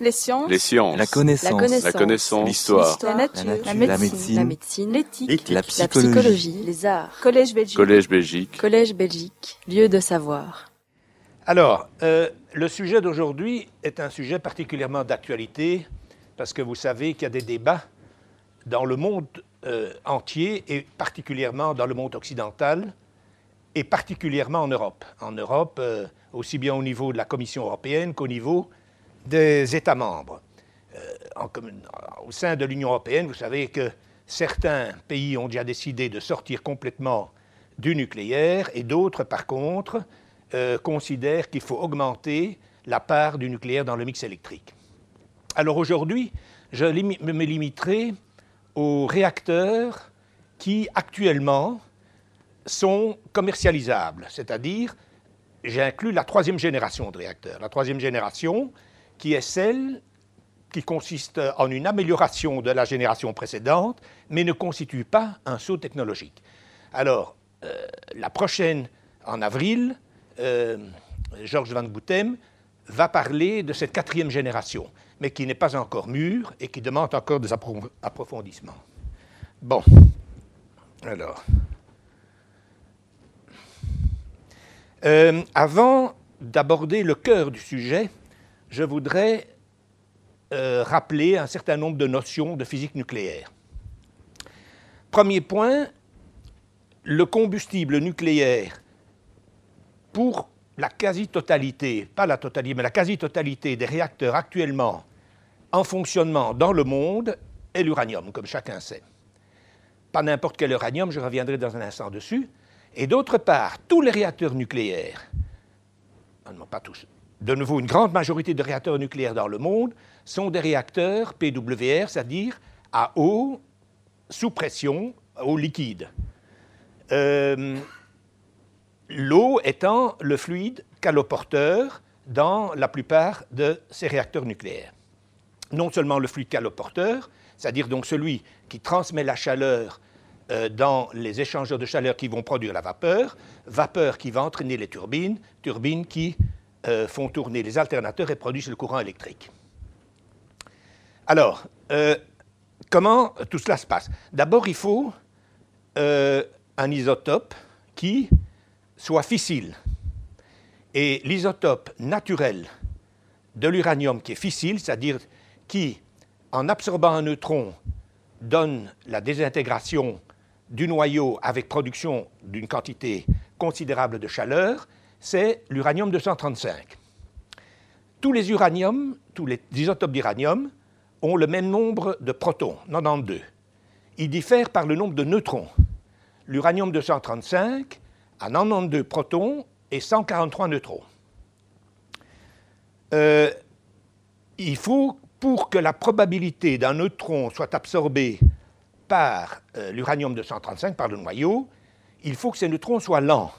Les sciences. Les sciences. La connaissance. La connaissance. L'histoire. La nature. La La nature. médecine. La médecine. L'éthique. La La psychologie. psychologie, les arts, Collège Belgique. Collège Belgique. Collège Belgique, lieu de savoir. Alors, euh, le sujet d'aujourd'hui est un sujet particulièrement d'actualité parce que vous savez qu'il y a des débats dans le monde euh, entier et particulièrement dans le monde occidental et particulièrement en Europe. En Europe, euh, aussi bien au niveau de la Commission européenne qu'au niveau des États membres. Euh, au sein de l'Union européenne, vous savez que certains pays ont déjà décidé de sortir complètement du nucléaire et d'autres, par contre, euh, considèrent qu'il faut augmenter la part du nucléaire dans le mix électrique. Alors aujourd'hui, je me limiterai aux réacteurs qui actuellement sont commercialisables, c'est-à-dire j'inclus la troisième génération de réacteurs. La troisième génération qui est celle qui consiste en une amélioration de la génération précédente, mais ne constitue pas un saut technologique. Alors, euh, la prochaine, en avril, euh, Georges Van Boutem va parler de cette quatrième génération, mais qui n'est pas encore mûre et qui demande encore des appro- approfondissements. Bon, alors. Euh, avant d'aborder le cœur du sujet, je voudrais euh, rappeler un certain nombre de notions de physique nucléaire. Premier point, le combustible nucléaire, pour la quasi-totalité, pas la totalité, mais la quasi-totalité des réacteurs actuellement en fonctionnement dans le monde, est l'uranium, comme chacun sait. Pas n'importe quel uranium, je reviendrai dans un instant dessus. Et d'autre part, tous les réacteurs nucléaires, non pas tous, de nouveau, une grande majorité de réacteurs nucléaires dans le monde sont des réacteurs PWR, c'est-à-dire à eau sous pression, eau liquide. Euh, L'eau étant le fluide caloporteur dans la plupart de ces réacteurs nucléaires. Non seulement le fluide caloporteur, c'est-à-dire donc celui qui transmet la chaleur euh, dans les échangeurs de chaleur qui vont produire la vapeur, vapeur qui va entraîner les turbines, turbines qui euh, font tourner les alternateurs et produisent le courant électrique. Alors, euh, comment tout cela se passe? D'abord, il faut euh, un isotope qui soit fissile. Et l'isotope naturel de l'uranium qui est fissile, c'est-à-dire qui, en absorbant un neutron, donne la désintégration du noyau avec production d'une quantité considérable de chaleur, c'est l'uranium 235. Tous les uraniums, tous les isotopes d'uranium ont le même nombre de protons, 92. Ils diffèrent par le nombre de neutrons. L'uranium 235 a 92 protons et 143 neutrons. Euh, il faut, pour que la probabilité d'un neutron soit absorbée par euh, l'uranium 235, par le noyau, il faut que ces neutrons soient lents.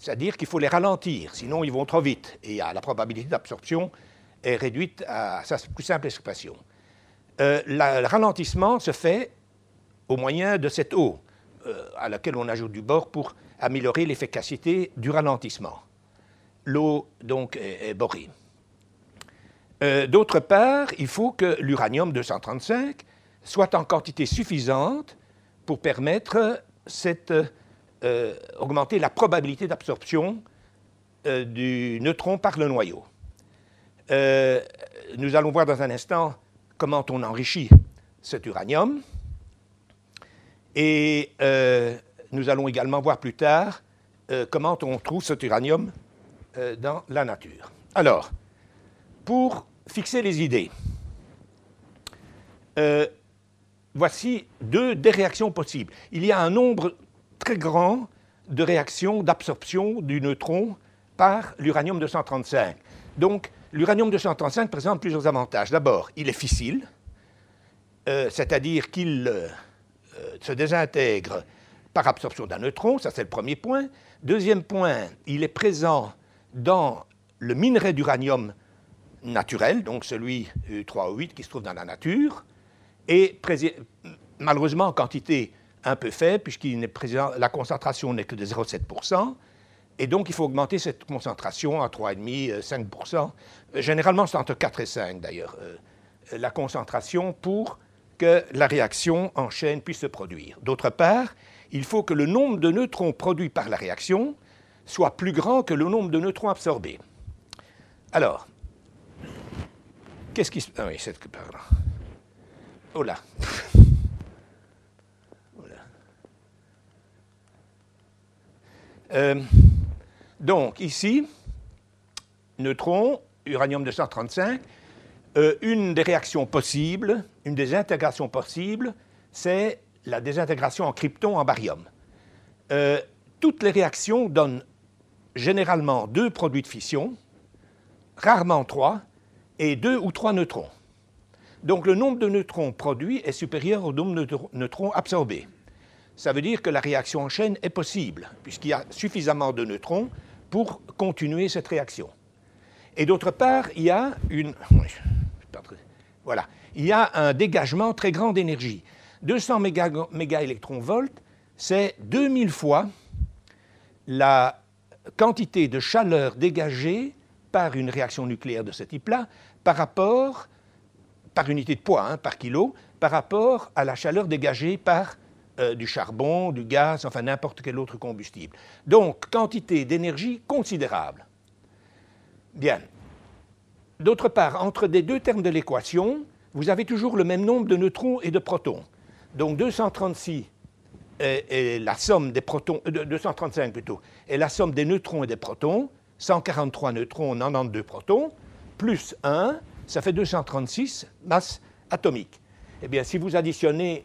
C'est-à-dire qu'il faut les ralentir, sinon ils vont trop vite. Et la probabilité d'absorption est réduite à sa plus simple expression. Euh, le ralentissement se fait au moyen de cette eau euh, à laquelle on ajoute du bore pour améliorer l'efficacité du ralentissement. L'eau, donc, est, borée. Euh, D'autre part, il faut que l'uranium 235 soit en quantité suffisante pour permettre cette, euh, augmenter la probabilité d'absorption euh, du neutron par le noyau. Euh, nous allons voir dans un instant comment on enrichit cet uranium. Et nous allons également voir plus tard comment on trouve cet uranium dans la nature. Alors, pour fixer les idées, voici deux des réactions possibles. Il y a un nombre très grand de réactions d'absorption du neutron par l'uranium 235. Donc, l'uranium 235 présente plusieurs avantages. D'abord, il est fissile, euh, c'est-à-dire qu'il euh, euh, se désintègre par absorption d'un neutron, ça c'est le premier point. Deuxième point, il est présent dans le minerai d'uranium naturel, donc celui U3O8 qui se trouve dans la nature, et malheureusement en quantité un peu faible, présent, la concentration n'est que de 0,7%, Et donc, il faut augmenter cette concentration à 3,5, 5% euh, Généralement, c'est entre 4 et 5 d'ailleurs, euh, la concentration pour que la réaction en chaîne puisse se produire. D'autre part, il faut que le nombre de neutrons produits par la réaction soit plus grand que le nombre de neutrons absorbés. Alors, qu'est-ce qui se... Ah oui, c'est par là. Oh là. Euh, donc, ici, neutrons, uranium-235, euh, une des réactions possibles, une des intégrations possibles, c'est la désintégration en krypton en barium. Euh, toutes les réactions donnent généralement deux produits de fission, rarement trois, et deux ou trois neutrons. Donc le nombre de neutrons produits est supérieur au nombre de neutrons absorbés. Ça veut dire que la réaction en chaîne est possible, puisqu'il y a suffisamment de neutrons pour continuer cette réaction. Et d'autre part, il y a une. Voilà. Il y a un dégagement très grand d'énergie. 200 mégaélectronvolts, c'est 2000 fois la quantité de chaleur dégagée par une réaction nucléaire de ce type-là par rapport, par unité de poids, hein, par kilo, par rapport à la chaleur dégagée par euh, du charbon, du gaz, enfin n'importe quel autre combustible. Donc, quantité d'énergie considérable. Bien. D'autre part, entre les deux termes de l'équation, vous avez toujours le même nombre de neutrons et de protons. Donc 236 est, la somme des protons, 235 euh, plutôt, est la somme des neutrons et des protons, 143 neutrons, 92 protons, plus 1, ça fait 236 masses atomiques. Eh bien, si vous additionnez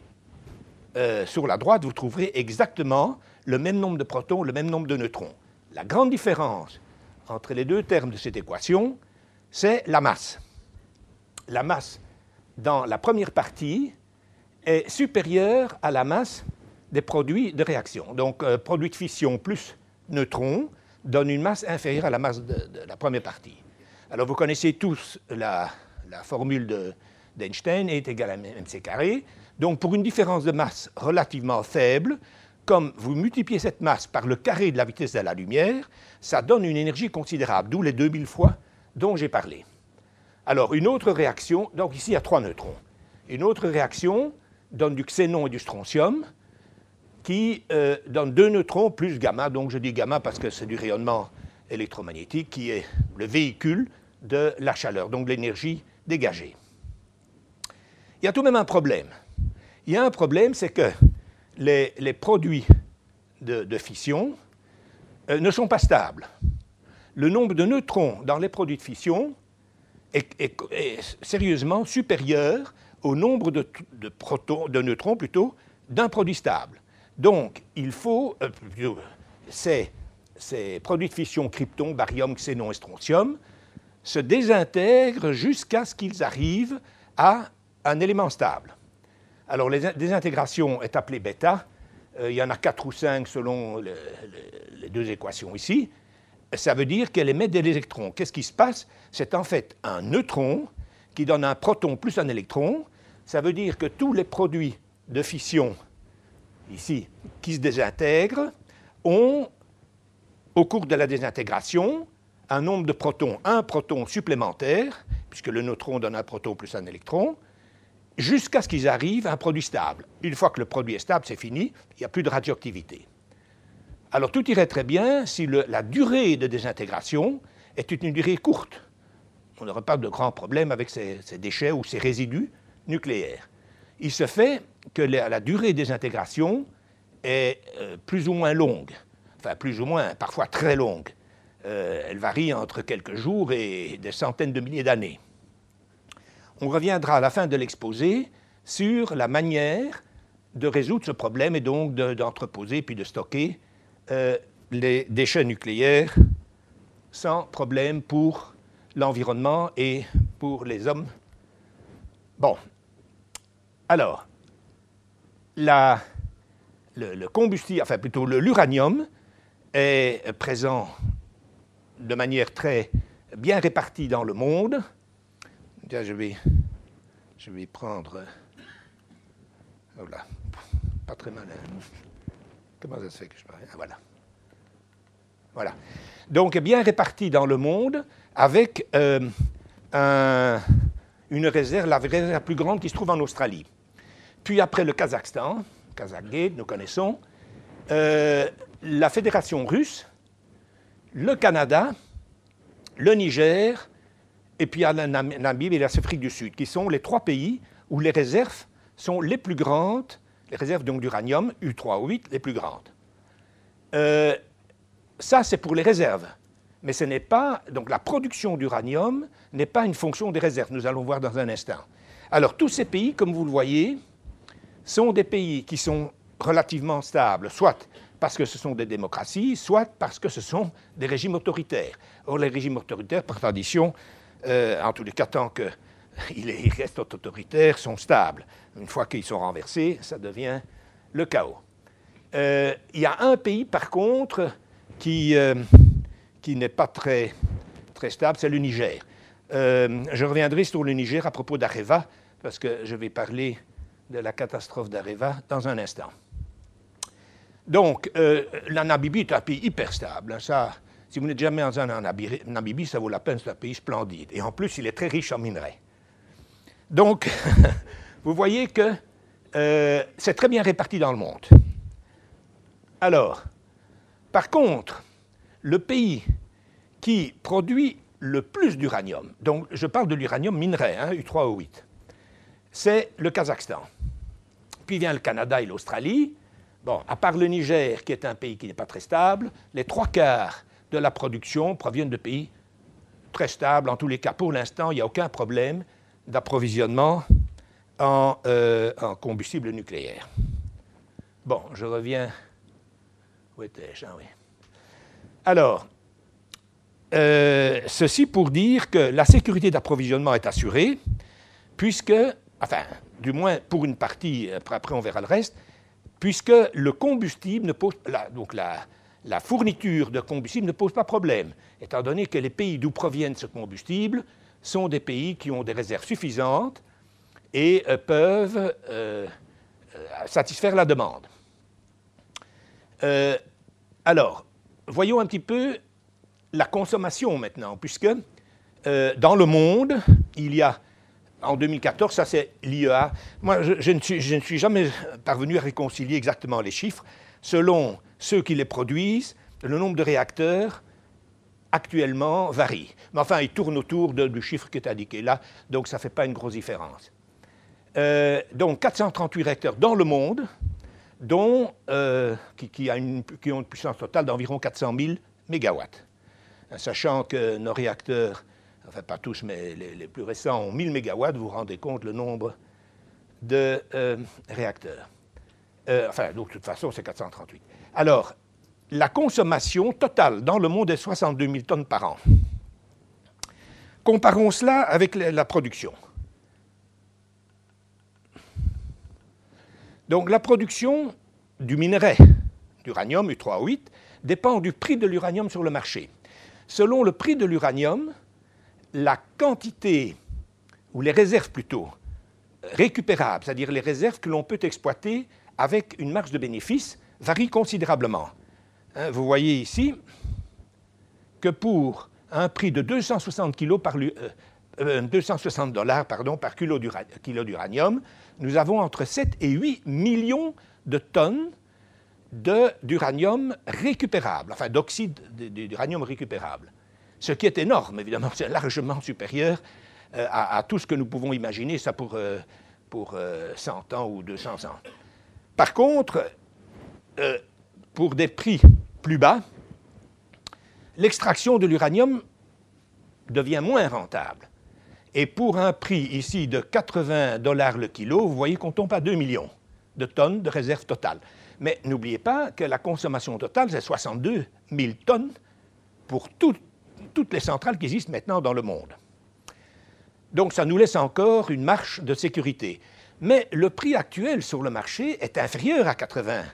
euh, sur la droite, vous trouverez exactement le même nombre de protons, le même nombre de neutrons. La grande différence entre les deux termes de cette équation, c'est la masse. La masse dans la première partie est supérieure à la masse des produits de réaction. Donc, euh, produit de fission plus neutrons donne une masse inférieure à la masse de, la première partie. Alors, vous connaissez tous la, formule d'Einstein, est égal à mc carré. Donc pour une différence de masse relativement faible, comme vous multipliez cette masse par le carré de la vitesse de la lumière, ça donne une énergie considérable, d'où les 2000 fois dont j'ai parlé. Alors une autre réaction, donc ici il y a trois neutrons. Une autre réaction donne du xénon et du strontium, qui euh, donne deux neutrons plus gamma, donc je dis gamma parce que c'est du rayonnement électromagnétique qui est le véhicule de la chaleur, donc l'énergie dégagée. Il y a tout de même un problème. Il y a un problème, c'est que les, produits de, fission euh, ne sont pas stables. Le nombre de neutrons dans les produits de fission est, sérieusement supérieur au nombre de, neutrons plutôt d'un produit stable. Donc, il faut, euh, ces, ces, produits de fission krypton, barium, xénon et strontium se désintègrent jusqu'à ce qu'ils arrivent à un élément stable. Alors, les désintégration est appelée bêta. Euh, il y en a quatre ou cinq selon les deux équations ici. Ça veut dire qu'elle émet des électrons. Qu'est-ce qui se passe? C'est en fait un neutron qui donne un proton plus un électron. Ça veut dire que tous les produits de fission, ici, qui se désintègrent, ont, au cours de la désintégration, un nombre de protons, un proton supplémentaire, puisque le neutron donne un proton plus un électron, jusqu'à ce qu'ils arrivent à un produit stable. Une fois que le produit est stable, c'est fini, il n'y a plus de radioactivité. Alors tout irait très bien si la durée de désintégration est une durée courte. On n'aurait pas de grands problèmes avec ces, déchets ou ces résidus nucléaires. Il se fait que la, durée de désintégration est euh, plus ou moins longue, enfin plus ou moins, parfois très longue. Euh, elle varie entre quelques jours et des centaines de milliers d'années. On reviendra à la fin de l'exposé sur la manière de résoudre ce problème et donc d'entreposer puis de stocker euh, les déchets nucléaires sans problème pour l'environnement et pour les hommes. Bon. Alors, le, le, combustible, enfin plutôt l'uranium, est présent de manière très bien répartie dans le monde je vais, je vais prendre. Voilà. Pas très malin. Comment ça se fait que je parle? Ah, Voilà. Voilà. Donc, bien réparti dans le monde, avec euh, une réserve, la réserve la plus grande qui se trouve en Australie. Puis après le Kazakhstan, Kazakhgate, nous connaissons, euh, la Fédération russe, le Canada, le Niger, et puis il a la Namibie et l'Afrique du Sud, qui sont les trois pays où les réserves sont les plus grandes, les réserves d'uranium U3O8 les plus grandes. Euh, ça, c'est pour les réserves. Mais ce n'est pas, donc la production d'uranium n'est pas une fonction des réserves. Nous allons voir dans un instant. Alors, tous ces pays, comme vous le voyez, sont des pays qui sont relativement stables, soit parce que ce sont des démocraties, soit parce que ce sont des régimes autoritaires. Or, les régimes autoritaires, par tradition, euh, en tous les cas, tant qu'ils restent autoritaires, sont stables. Une fois qu'ils sont renversés, ça devient le chaos. Euh, il y a un pays, par contre, qui, euh, qui n'est pas très, très stable, c'est le Niger. je reviendrai sur le Niger à propos d'Areva, parce que je vais parler de la catastrophe d'Areva dans un instant. Donc, la Namibie est un pays hyper stable. Ça, si vous n'êtes jamais en Namibie, ça vaut la peine, c'est un pays splendide. Et en plus, il est très riche en minerais. Donc, vous voyez que euh, c'est très bien réparti dans le monde. Alors, par contre, le pays qui produit le plus d'uranium, donc je parle de l'uranium minerai, hein, U3O8, c'est le Kazakhstan. Puis vient le Canada et l'Australie. Bon, à part le Niger, qui est un pays qui n'est pas très stable, les trois quarts de la production proviennent de pays très stables. En tous les cas, pour l'instant, il n'y a aucun problème d'approvisionnement en, euh, combustible nucléaire. Bon, je reviens. Où étais-je? Ah oui. Alors, euh, ceci pour dire que la sécurité d'approvisionnement est assurée, puisque, enfin, du moins pour une partie, après, on verra le reste, puisque le combustible ne pose, donc la, la fourniture de combustible ne pose pas problème, étant donné que les pays d'où proviennent ce combustible sont des pays qui ont des réserves suffisantes et euh, peuvent euh, euh, satisfaire la demande. alors, voyons un petit peu la consommation maintenant, puisque dans le monde, il y a en 2014, ça c'est l'IEA. Moi, je, ne suis, je, ne suis, jamais parvenu à réconcilier exactement les chiffres. Selon ceux qui les produisent, le nombre de réacteurs actuellement varie. Mais enfin, il tourne autour du chiffre qui est indiqué là, donc ça ne fait pas une grosse différence. Euh, donc 438 réacteurs dans le monde, dont, euh, qui, ont une puissance totale d'environ 400 000 mégawatts. Sachant que nos réacteurs, enfin pas tous, mais les, plus récents ont 1000 mégawatts, vous vous rendez compte le nombre de euh, réacteurs. Enfin, donc de toute façon, c'est 438. Alors, la consommation totale dans le monde est 62 000 tonnes par an. Comparons cela avec la production. Donc la production du minerai d'uranium U3O8 dépend du prix de l'uranium sur le marché. Selon le prix de l'uranium, la quantité, ou les réserves plutôt, récupérables, c'est-à-dire les réserves que l'on peut exploiter avec une marge de bénéfice, varie considérablement. Hein, vous voyez ici que pour un prix de 260, par, 260 euh, euh, dollars par kilo d'uranium, nous avons entre 7 et 8 millions de tonnes d'uranium récupérable, enfin d'oxyde d'uranium récupérable. Ce qui est énorme, évidemment, c'est largement supérieur euh, à, tout ce que nous pouvons imaginer, ça pour, pour 100 ans ou 200 ans. Par contre, euh, pour des prix plus bas, l'extraction de l'uranium devient moins rentable. Et pour un prix ici de 80 dollars le kilo, vous voyez qu'on tombe à 2 millions de tonnes de réserve totale. Mais n'oubliez pas que la consommation totale, c'est 62 000 tonnes pour toutes les centrales qui existent maintenant dans le monde. Donc ça nous laisse encore une marche de sécurité. Mais le prix actuel sur le marché est inférieur à 80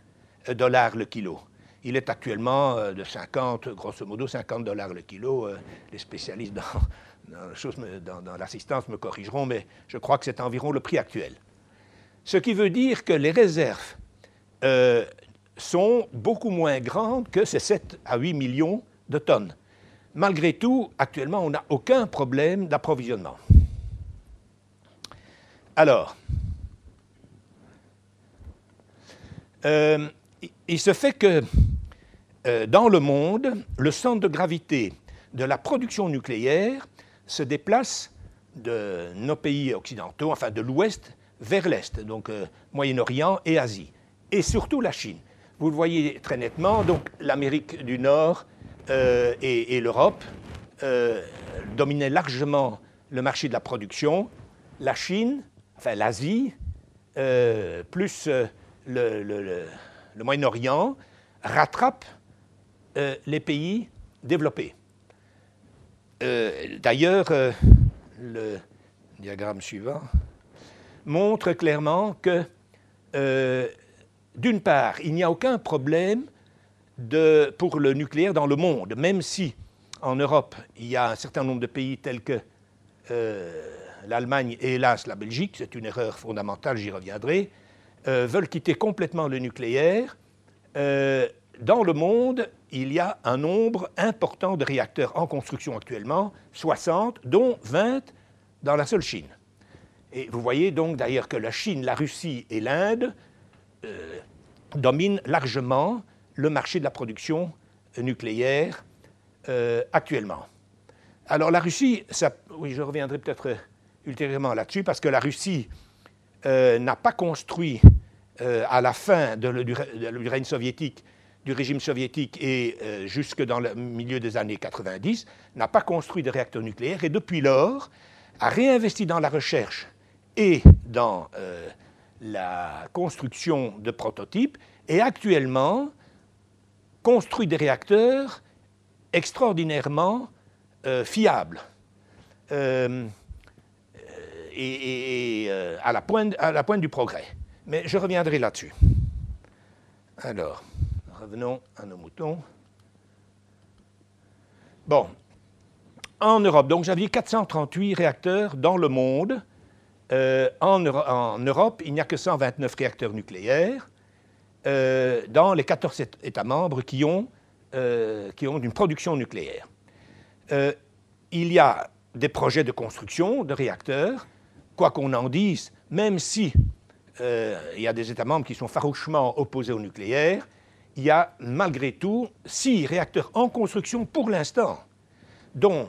dollars le kilo. Il est actuellement euh, de 50, grosso modo 50 dollars le kilo. Euh, les spécialistes dans, l'assistance me corrigeront, mais je crois que c'est environ le prix actuel. Ce qui veut dire que les réserves euh, sont beaucoup moins grandes que ces 7 à 8 millions de tonnes. Malgré tout, actuellement, on n'a aucun problème d'approvisionnement. Alors, euh, il se fait que euh, dans le monde, le centre de gravité de la production nucléaire se déplace de nos pays occidentaux, enfin de l'Ouest vers l'Est, donc euh, Moyen-Orient et Asie, et surtout la Chine. Vous le voyez très nettement, donc l'Amérique du Nord et, l'Europe dominaient largement le marché de la production. La Chine, enfin l'Asie, plus le, Moyen-Orient, rattrape les pays développés. D'ailleurs, le diagramme suivant, montre clairement que, euh, d'une part, il n'y a aucun problème pour le nucléaire dans le monde, même si en Europe, il y a un certain nombre de pays tels que euh, l'Allemagne et hélas la Belgique, c'est une erreur fondamentale, j'y reviendrai, euh, veulent quitter complètement le nucléaire. dans le monde, il y a un nombre important de réacteurs en construction actuellement, 60, dont 20 dans la seule Chine. Et vous voyez donc d'ailleurs que la Chine, la Russie et l'Inde euh, dominent largement le marché de la production nucléaire euh, actuellement. Alors la Russie, oui, je reviendrai peut-être ultérieurement là-dessus, parce que la Russie euh, n'a pas construit à la fin du règne soviétique du régime soviétique et euh, jusque dans le milieu des années 90, n'a pas construit de réacteurs nucléaires et depuis lors a réinvesti dans la recherche et dans euh, la construction de prototypes et actuellement construit des réacteurs extraordinairement euh, fiables et, à, la pointe, à la pointe du progrès. Mais je reviendrai là-dessus. Alors. Revenons à nos moutons. Bon, en Europe, donc j'avais 438 réacteurs dans le monde. Euh, en, Europe, il n'y a que 129 réacteurs nucléaires euh, dans les 14 États membres euh, qui ont une production nucléaire. il y a des projets de construction de réacteurs, quoi qu'on en dise, même si il y a des États membres qui sont farouchement opposés au nucléaire, il y a malgré tout six réacteurs en construction pour l'instant, dont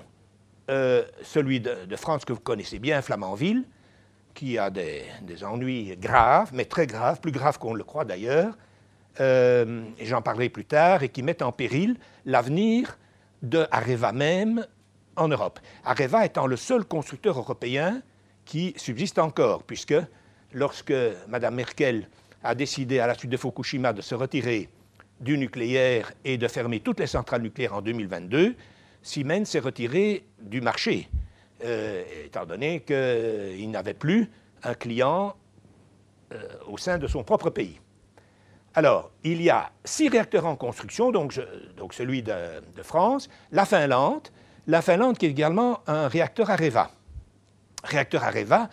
euh, celui de, France que vous connaissez bien, Flamanville, qui a des, ennuis graves, mais très graves, plus graves qu'on le croit d'ailleurs, euh, j'en parlerai plus tard, et qui mettent en péril l'avenir de Areva même en Europe. Areva étant le seul constructeur européen qui subsiste encore, puisque lorsque Mme Merkel a décidé à la suite de Fukushima de se retirer du nucléaire et de fermer toutes les centrales nucléaires en 2022, Siemens s'est retiré du marché, euh, étant donné qu'il n'avait plus un client euh, au sein de son propre pays. Alors, il y a six réacteurs en construction, donc, celui de, France, la Finlande, la Finlande qui est également un réacteur Areva. Réacteur Areva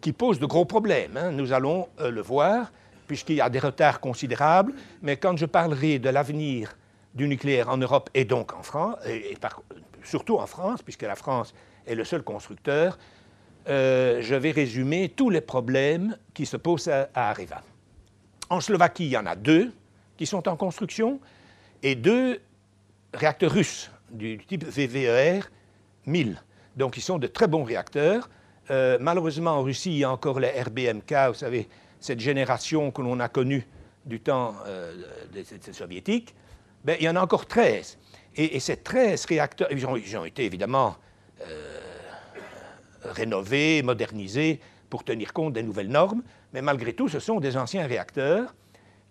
qui pose de gros problèmes, hein. nous allons euh, le voir puisqu'il y a des retards considérables, mais quand je parlerai de l'avenir du nucléaire en Europe et donc en France, et, surtout en France, puisque la France est le seul constructeur, euh, je vais résumer tous les problèmes qui se posent à, Areva. En Slovaquie, il y en a deux qui sont en construction et deux réacteurs russes du type VVER 1000. Donc, ils sont de très bons réacteurs. Euh, malheureusement, en Russie, il y a encore les RBMK, vous savez, cette génération que l'on a connue du temps euh, des, soviétiques, ben, il y en a encore 13. Et, ces 13 réacteurs, ils ont, été évidemment euh, rénovés, modernisés pour tenir compte des nouvelles normes, mais malgré tout, ce sont des anciens réacteurs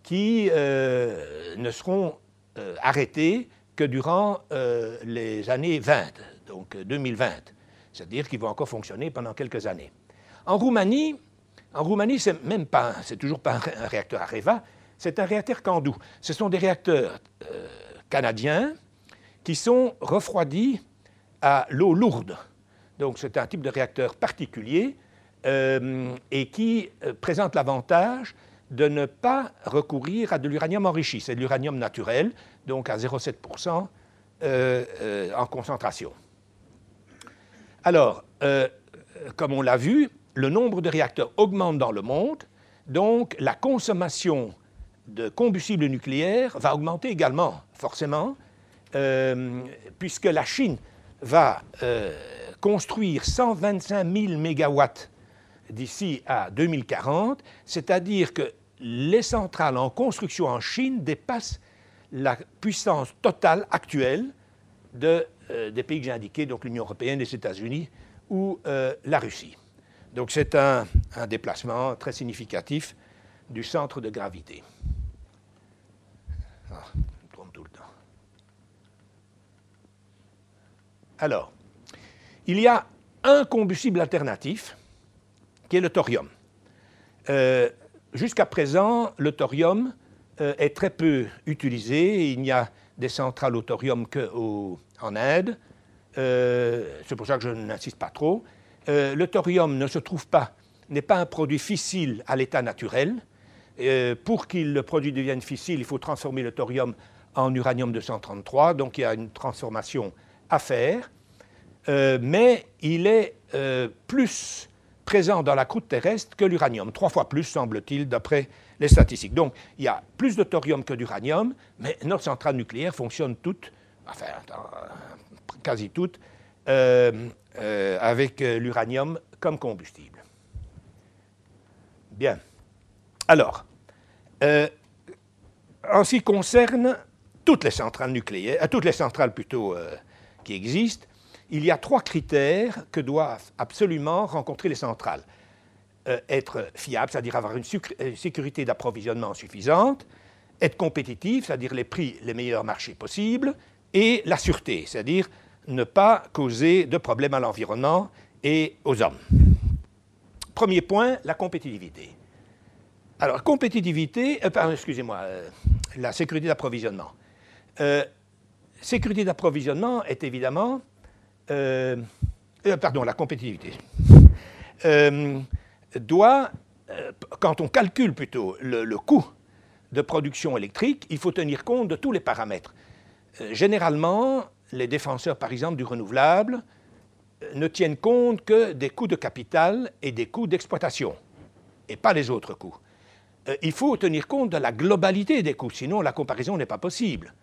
qui euh, ne seront arrêtés que durant les années 20, donc 2020. C'est-à-dire qu'ils vont encore fonctionner pendant quelques années. En Roumanie, en Roumanie, c'est même pas, c'est toujours pas un, réacteur Areva, c'est un réacteur Candu. Ce sont des réacteurs euh, canadiens qui sont refroidis à l'eau lourde. Donc c'est un type de réacteur particulier euh, et qui euh, présente l'avantage de ne pas recourir à de l'uranium enrichi. C'est de l'uranium naturel, donc à 0,7% en concentration. Alors, comme on l'a vu, le nombre de réacteurs augmente dans le monde, donc la consommation de combustible nucléaire va augmenter également, forcément, euh, puisque la Chine va euh, construire 125 000 mégawatts d'ici à 2040, c'est-à-dire que les centrales en construction en Chine dépassent la puissance totale actuelle de, euh, des pays que j'ai indiqués, donc l'Union européenne, les États-Unis ou la Russie. Donc c'est un, déplacement très significatif du centre de gravité. Ah, tout le temps. Alors, il y a un combustible alternatif qui est le thorium. Euh, jusqu'à présent, le thorium euh, est très peu utilisé. Il n'y a des centrales au thorium qu'en Inde. Euh, c'est pour ça que je n'insiste pas trop. le thorium ne se trouve pas, n'est pas un produit fissile à l'état naturel. Euh, pour qu'il le produit devienne fissile, il faut transformer le thorium en uranium 233, donc il y a une transformation à faire, euh, mais il est euh, plus présent dans la croûte terrestre que l'uranium, trois fois plus semble-t-il d'après les statistiques. Donc il y a plus de thorium que d'uranium, mais notre centrale nucléaire fonctionne toutes, enfin quasi toutes, avec l'uranium comme combustible. Bien. Alors, euh, en ce qui concerne toutes les centrales nucléaires, euh, toutes les centrales plutôt euh, qui existent, il y a trois critères que doivent absolument rencontrer les centrales. Être fiable, c'est-à-dire avoir une, sécurité d'approvisionnement suffisante, être compétitif, c'est-à-dire les prix les meilleurs marchés possibles, et la sûreté, c'est-à-dire ne pas causer de problèmes à l'environnement et aux hommes. Premier point, la compétitivité. Alors, compétitivité, euh, excusez-moi, euh, la sécurité d'approvisionnement. Euh, sécurité d'approvisionnement est évidemment, pardon, la compétitivité, doit, quand on calcule plutôt le, coût de production électrique, il faut tenir compte de tous les paramètres. généralement, les défenseurs, par exemple, du renouvelable, ne tiennent compte que des coûts de capital et des coûts d'exploitation, et pas les autres coûts. Euh, il faut tenir compte de la globalité des coûts, sinon la comparaison n'est pas possible.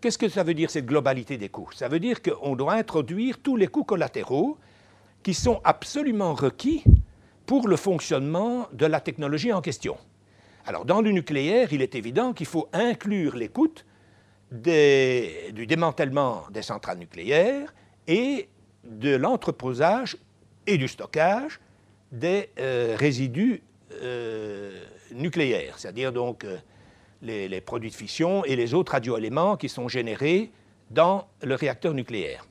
Qu'est-ce que ça veut dire cette globalité des coûts? Ça veut dire qu'on doit introduire tous les coûts collatéraux qui sont absolument requis pour le fonctionnement de la technologie en question. Alors dans le nucléaire, il est évident qu'il faut inclure les coûts du démantèlement des centrales nucléaires et de l'entreposage et du stockage des euh, résidus euh, nucléaires, c'est-à-dire donc euh, les, produits de fission et les autres radioéléments qui sont générés dans le réacteur nucléaire.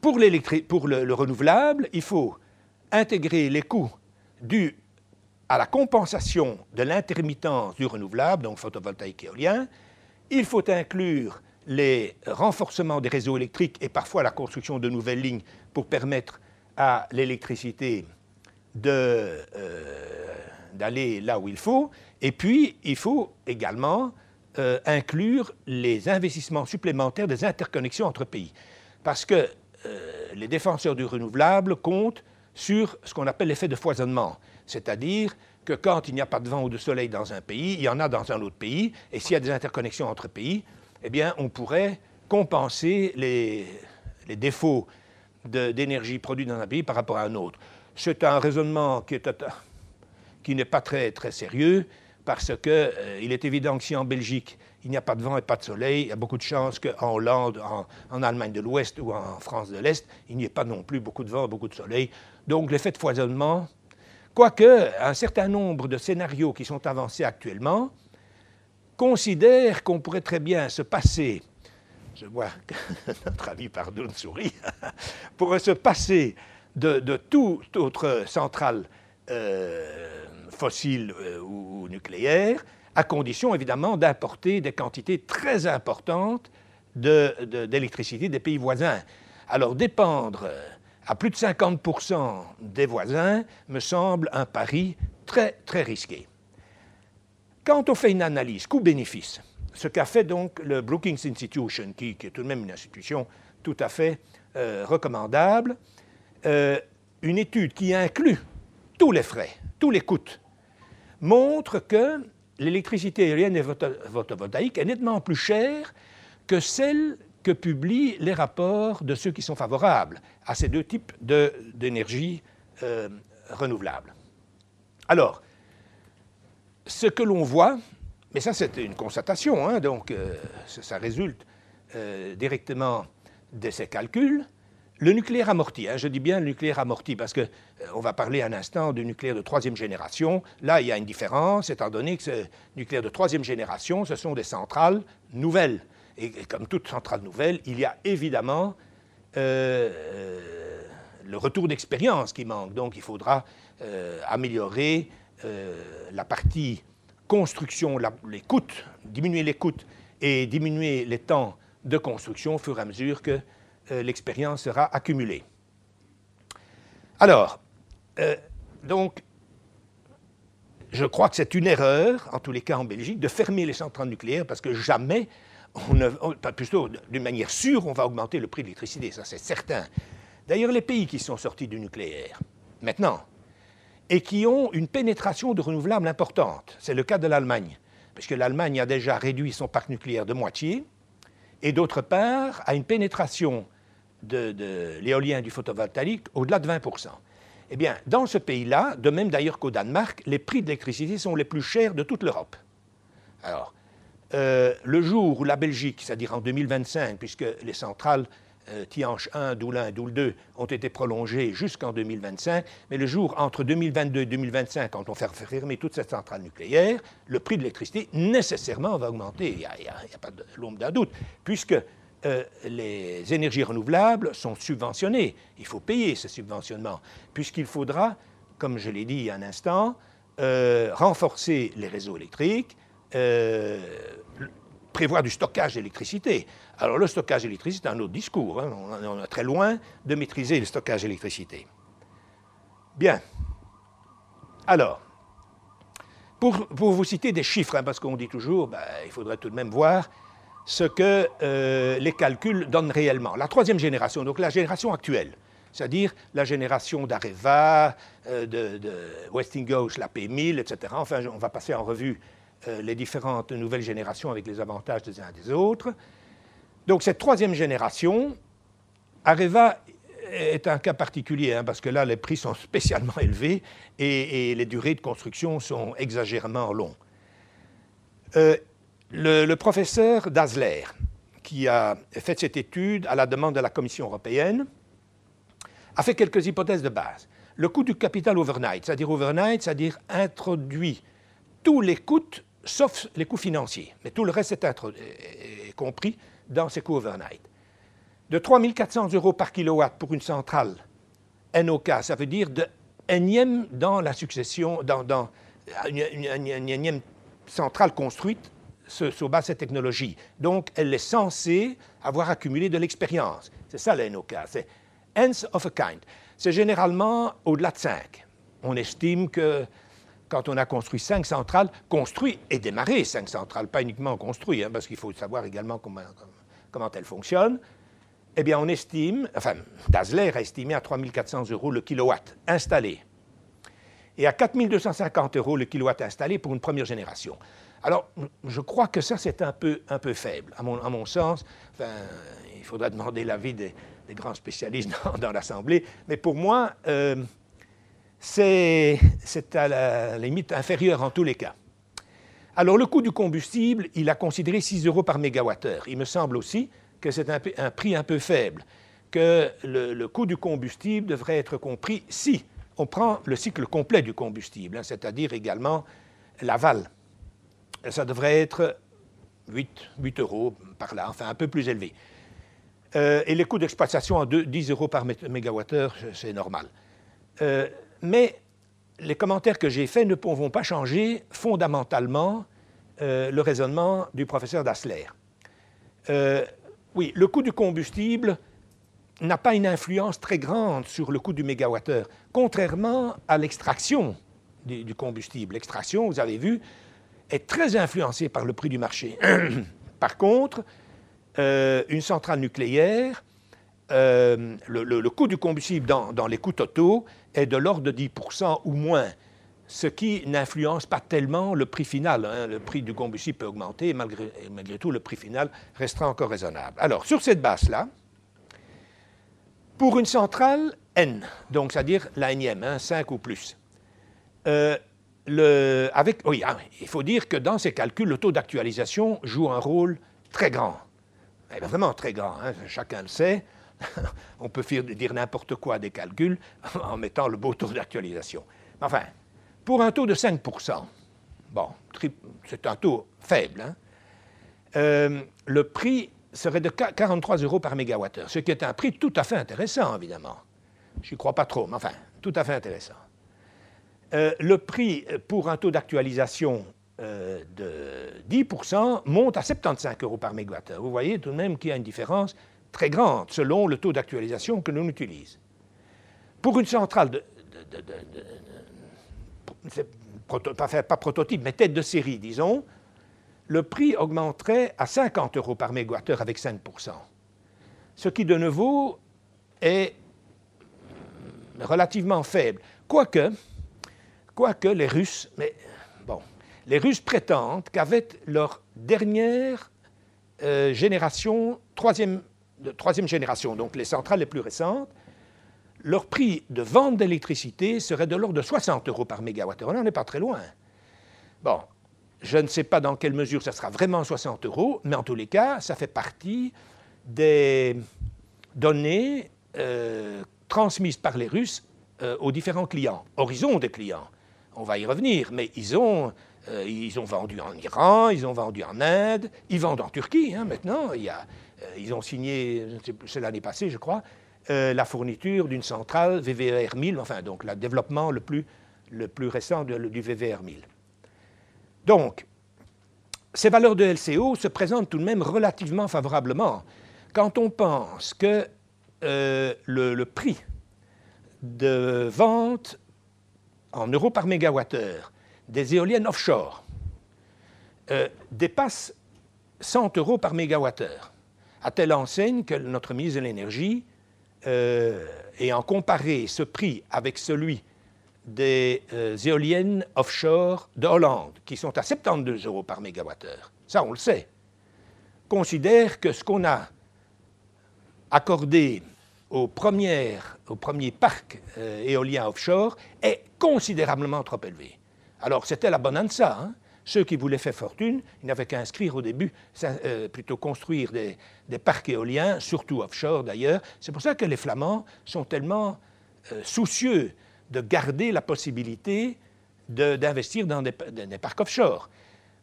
Pour, pour le, renouvelable, il faut intégrer les coûts dus à la compensation de l'intermittence du renouvelable, donc photovoltaïque et éolien. Il faut inclure les renforcements des réseaux électriques et parfois la construction de nouvelles lignes pour permettre à l'électricité euh, d'aller là où il faut. Et puis, il faut également euh, inclure les investissements supplémentaires des interconnexions entre pays. Parce que euh, les défenseurs du renouvelable comptent sur ce qu'on appelle l'effet de foisonnement, c'est-à-dire que quand il n'y a pas de vent ou de soleil dans un pays, il y en a dans un autre pays, et s'il y a des interconnexions entre pays, eh bien, on pourrait compenser les, défauts d'énergie produite dans un pays par rapport à un autre. C'est un raisonnement qui est qui n'est pas très, très sérieux, parce qu'il euh, est évident que si en Belgique, il n'y a pas de vent et pas de soleil, il y a beaucoup de chances qu'en Hollande, en, Allemagne de l'Ouest ou en France de l'Est, il n'y ait pas non plus beaucoup de vent et beaucoup de soleil. Donc l'effet de foisonnement, quoique un certain nombre de scénarios qui sont avancés actuellement considèrent qu'on pourrait très bien se passer, je vois que notre ami Pardoun sourit, pourrait se passer de, toute autre centrale euh, fossiles euh, ou, nucléaires, à condition évidemment d'importer des quantités très importantes d'électricité des pays voisins. Alors dépendre euh, à plus de 50% des voisins me semble un pari très très risqué. Quand on fait une analyse coût-bénéfice ce qu'a fait donc le Brookings Institution, qui, est tout de même une institution tout à fait euh, recommandable, euh, une étude qui inclut tous les frais, tous les coûts, montre que l'électricité aérienne et photovoltaïque est nettement plus chère que celle que publient les rapports de ceux qui sont favorables à ces deux types d'énergie euh, renouvelable. Alors, ce que l'on voit, mais ça c'est une constatation, hein, donc euh, ça, résulte euh, directement de ces calculs, le nucléaire amorti, hein, je dis bien le nucléaire amorti parce qu'on on va parler un instant du nucléaire de troisième génération. Là, il y a une différence, étant donné que ce nucléaire de troisième génération, ce sont des centrales nouvelles. Et, comme toute centrale nouvelle, il y a évidemment le retour d'expérience qui manque. Donc il faudra euh, améliorer euh, la partie construction, les coûts, diminuer les coûts et diminuer les temps de construction au fur et à mesure que euh, l'expérience sera accumulée. Alors, donc, je crois que c'est une erreur, en tous les cas en Belgique, de fermer les centrales nucléaires parce que jamais, on plutôt d'une manière sûre, on va augmenter le prix de l'électricité, ça c'est certain. D'ailleurs, les pays qui sont sortis du nucléaire, maintenant, et qui ont une pénétration de renouvelables importante, c'est le cas de l'Allemagne, puisque l'Allemagne a déjà réduit son parc nucléaire de moitié, et d'autre part, a une pénétration de, l'éolien et du photovoltaïque au-delà de 20 Eh bien, dans ce pays-là, de même d'ailleurs qu'au Danemark, les prix de l'électricité sont les plus chers de toute l'Europe. Alors, euh, le jour où la Belgique, c'est-à-dire en 2025, puisque les centrales euh, Tianche 1, Doule 1 et Doule 2 ont été prolongés jusqu'en 2025, mais le jour entre 2022 et 2025, quand on fait fermer toute cette centrale nucléaire, le prix de l'électricité nécessairement va augmenter, il n'y a, pas de l'ombre d'un doute, puisque euh, les énergies renouvelables sont subventionnées. Il faut payer ce subventionnement, puisqu'il faudra, comme je l'ai dit il y a un instant, renforcer les réseaux électriques, prévoir du stockage d'électricité. Alors le stockage d'électricité, c'est un autre discours. Hein. On, est très loin de maîtriser le stockage d'électricité. Bien. Alors, pour, vous citer des chiffres, hein, parce qu'on dit toujours, ben, il faudrait tout de même voir ce que euh, les calculs donnent réellement. La troisième génération, donc la génération actuelle, c'est-à-dire la génération d'Areva, euh, de, de, Westinghouse, la P1000, etc. Enfin, on va passer en revue les différentes nouvelles générations avec les avantages des uns et des autres. Donc cette troisième génération, Areva est un cas particulier, hein, parce que là, les prix sont spécialement élevés et, les durées de construction sont exagérément longues. Euh, le, professeur Dassler, qui a fait cette étude à la demande de la Commission européenne, a fait quelques hypothèses de base. Le coût du capital overnight, c'est-à-dire overnight, c'est-à-dire introduit tous les coûts sauf les coûts financiers, mais tout le reste est, compris dans ces coûts overnight. De 3 400 euros par kilowatt pour une centrale NOK, ça veut dire de énième dans la succession, dans, une, énième centrale construite sur base de cette technologie. Donc, elle est censée avoir accumulé de l'expérience. C'est ça le NOK, c'est Nth of a kind. C'est généralement au-delà de 5. On estime que quand on a construit cinq centrales, construit et démarré cinq centrales, pas uniquement construit, hein, parce qu'il faut savoir également comment, comment elles fonctionnent, eh bien, on estime, enfin, Dassler a estimé à 3 400 euros le kilowatt installé et à 4 250 euros le kilowatt installé pour une première génération. Alors, je crois que ça, c'est un peu, un peu faible, à mon, à mon sens. Enfin, il faudra demander l'avis des, des, grands spécialistes dans, l'Assemblée, mais pour moi, euh, c'est à la limite inférieure en tous les cas. Alors le coût du combustible, il a considéré 6 euros par mégawattheure. Il me semble aussi que c'est un, prix un peu faible, que le, coût du combustible devrait être compris si on prend le cycle complet du combustible, hein, c'est-à-dire également l'aval. Ça devrait être 8, 8, euros par là, enfin un peu plus élevé. Euh, et les coûts d'exploitation à 10 euros par mégawattheure, c'est normal. Euh, mais les commentaires que j'ai faits ne pourront pas changer fondamentalement euh, le raisonnement du professeur Dassler. Euh, oui, le coût du combustible n'a pas une influence très grande sur le coût du mégawattheure, contrairement à l'extraction du, combustible. L'extraction, vous avez vu, est très influencé par le prix du marché. par contre, euh, une centrale nucléaire, euh, le, coût du combustible dans, les coûts totaux est de l'ordre de 10% ou moins, ce qui n'influence pas tellement le prix final. Hein. Le prix du combustible peut augmenter, et malgré, tout, le prix final restera encore raisonnable. Alors, sur cette base-là, pour une centrale N, donc c'est-à-dire la énième, 5 hein, ou plus, euh, avec, oui, ah, il faut dire que dans ces calculs, le taux d'actualisation joue un rôle très grand. Eh vraiment très grand, hein, chacun le sait. On peut dire n'importe quoi des calculs en mettant le beau taux d'actualisation. Enfin, pour un taux de 5% bon, c'est un taux faible, hein, euh, le prix serait de 43 euros par mégawattheure, ce qui est un prix tout à fait intéressant, évidemment. Je n'y crois pas trop, mais enfin, tout à fait intéressant. Euh, le prix pour un taux d'actualisation euh, de 10% monte à 75 euros par mégawattheure. Vous voyez tout de même qu'il y a une différence très grande selon le taux d'actualisation que l'on utilise. Pour une centrale de, pas, prototype, mais tête de série, disons, le prix augmenterait à 50 euros par mégawattheure avec 5% ce qui de nouveau est relativement faible. Quoique, quoique les Russes, mais bon, les Russes prétendent qu'avec leur dernière euh, génération, troisième, troisième génération, donc les centrales les plus récentes, leur prix de vente d'électricité serait de l'ordre de 60 euros par mégawattheure. On n'en est pas très loin. Bon, je ne sais pas dans quelle mesure ça sera vraiment 60 euros, mais en tous les cas, ça fait partie des données euh, transmises par les Russes euh, aux différents clients. Horizon des clients. On va y revenir, mais ils ont, euh, ils ont vendu en Iran, ils ont vendu en Inde, ils vendent en Turquie hein, maintenant. Il y a, ils ont signé, c'est l'année passée, je crois, la fourniture d'une centrale VVR 1000, enfin, donc le développement le plus, le plus récent du VVR 1000. Donc, ces valeurs de LCO se présentent tout de même relativement favorablement quand on pense que euh, le, prix de vente en euros par mégawattheure des éoliennes offshore euh, dépasse 100 euros par mégawattheure, à telle enseigne que notre ministre de l'Énergie, euh, ayant comparé ce prix avec celui des euh, éoliennes offshore de Hollande, qui sont à 72 euros par mégawattheure, ça on le sait, considère que ce qu'on a accordé aux premiers parcs euh, éoliens offshore est considérablement trop élevé. Alors c'était la bonanza. Hein? Ceux qui voulaient faire fortune, ils n'avaient qu'à inscrire au début, euh, plutôt construire des, parcs éoliens, surtout offshore d'ailleurs. C'est pour ça que les Flamands sont tellement soucieux de garder la possibilité d'investir dans des, parcs offshore.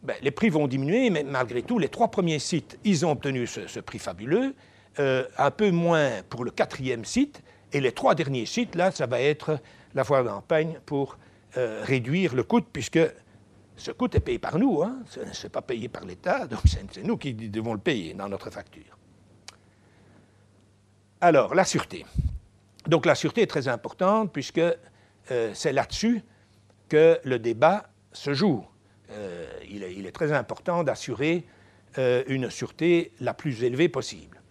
Ben, les prix vont diminuer, mais malgré tout, les trois premiers sites, ils ont obtenu ce, prix fabuleux, euh, un peu moins pour le quatrième site, et les trois derniers sites, là, ça va être la voie d'Empagne pour euh, réduire le coût, puisque ce coût est payé par nous, hein. ce n'est pas payé par l'État, donc c'est nous qui devons le payer dans notre facture. Alors, la sûreté. Donc la sûreté est très importante, puisque euh, c'est là-dessus que le débat se joue. Euh, il, est, très important d'assurer euh, une sûreté la plus élevée possible.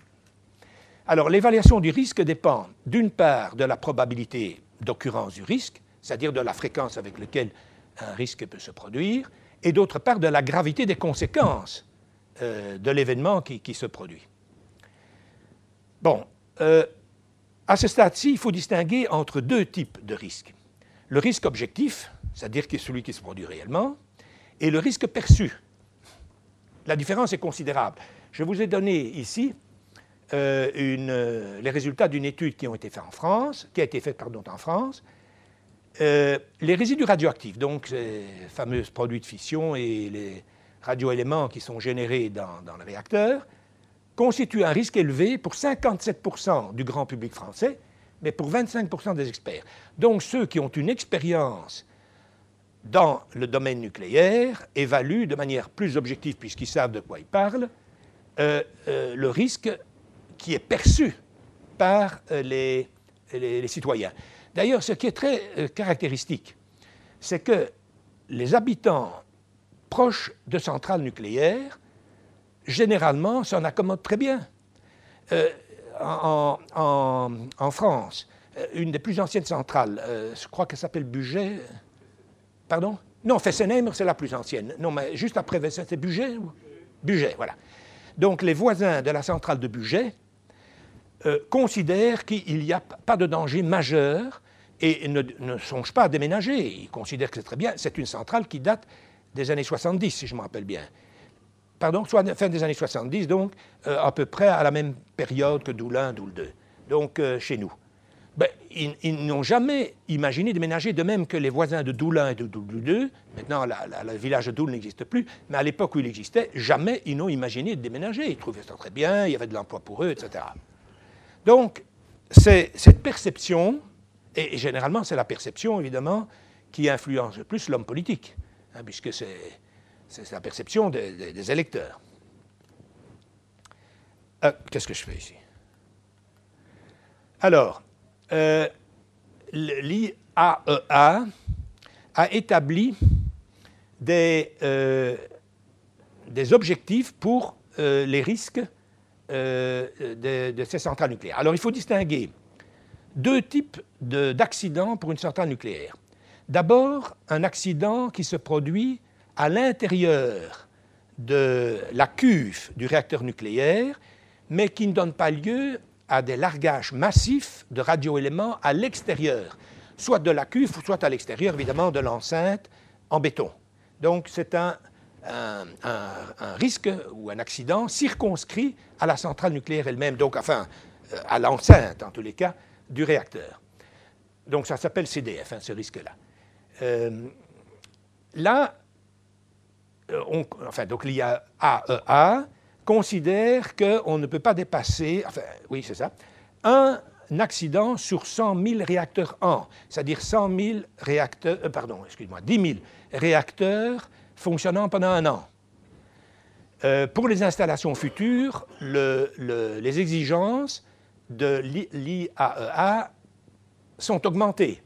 Alors, l'évaluation du risque dépend d'une part de la probabilité d'occurrence du risque, c'est-à-dire de la fréquence avec laquelle un risque peut se produire, et d'autre part de la gravité des conséquences de l'événement qui, qui, se produit. Bon, à ce stade-ci, il faut distinguer entre deux types de risques le risque objectif, c'est-à-dire celui qui se produit réellement, et le risque perçu. La différence est considérable. Je vous ai donné ici euh, euh, les résultats d'une étude qui ont été en France, qui a été faite pardon, en France. Euh, les résidus radioactifs, donc ces fameux produits de fission et les radioéléments qui sont générés dans, le réacteur, constituent un risque élevé pour 57% du grand public français mais pour 25% des experts. Donc ceux qui ont une expérience dans le domaine nucléaire évaluent de manière plus objective, puisqu'ils savent de quoi ils parlent, euh, euh, le risque qui est perçu par les, les, citoyens. D'ailleurs, ce qui est très caractéristique, c'est que les habitants proches de centrales nucléaires, généralement, s'en accommodent très bien. Euh, en, France, euh, une des plus anciennes centrales, euh, je crois qu'elle s'appelle Buget. Pardon? Non, Fessenheim, c'est la plus ancienne. Non, mais juste après Fessenheim, c'est Buget Buget, voilà. Donc les voisins de la centrale de Buget considèrent qu'il n'y a pas de danger majeur et ne, ne songent pas à déménager. Ils considèrent que c'est très bien. C'est une centrale qui date des années 70, si je me rappelle bien. Pardon, fin des années 70, donc euh, à peu près à la même période que Doul 1, Doul 2, donc euh, chez nous. Ben, ils, n'ont jamais imaginé déménager, de même que les voisins de Doul 1 et de Doul 2. Maintenant, le village de Doul n'existe plus, mais à l'époque où il existait, jamais ils n'ont imaginé de déménager. Ils trouvaient ça très bien, il y avait de l'emploi pour eux, etc. Donc, c'est cette perception, et, généralement c'est la perception, évidemment, qui influence le plus l'homme politique, hein, puisque c'est la perception des, électeurs. Euh, qu'est-ce que je fais ici? Alors, euh, l'IAEA e a établi des, euh, objectifs pour les risques de, ces centrales nucléaires. Alors, il faut distinguer deux types d'accidents pour une centrale nucléaire. D'abord, un accident qui se produit à l'intérieur de la cuve du réacteur nucléaire, mais qui ne donne pas lieu à des largages massifs de radioéléments à l'extérieur, soit de la cuve, soit à l'extérieur, évidemment, de l'enceinte en béton. Donc c'est un, risque ou un accident circonscrit à la centrale nucléaire elle-même, donc enfin euh, à l'enceinte en tous les cas du réacteur. Donc ça s'appelle CDF, hein, ce risque-là. Euh, là, euh, enfin, donc e considère qu'on ne peut pas dépasser, enfin, oui, c'est ça, un accident sur 100 000 réacteurs an, c'est-à-dire 100 000 réacteurs, euh, pardon, excuse-moi, 10 000 réacteurs fonctionnant pendant un an. Pour les installations futures, les exigences de l'IAEA e sont augmentées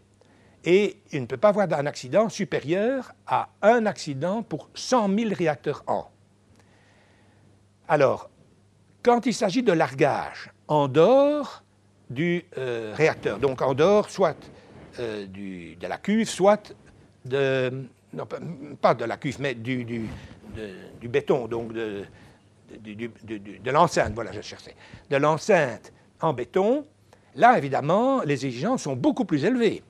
et il ne peut pas avoir un accident supérieur à un accident pour 100 000 réacteurs an. Alors, quand il s'agit de largage en dehors du euh, réacteur, donc en dehors soit euh, de la cuve, soit de, non, pas de la cuve, mais du béton, donc de, de l'enceinte, voilà, je cherchais, de l'enceinte en béton, là, évidemment, les exigences sont beaucoup plus élevées.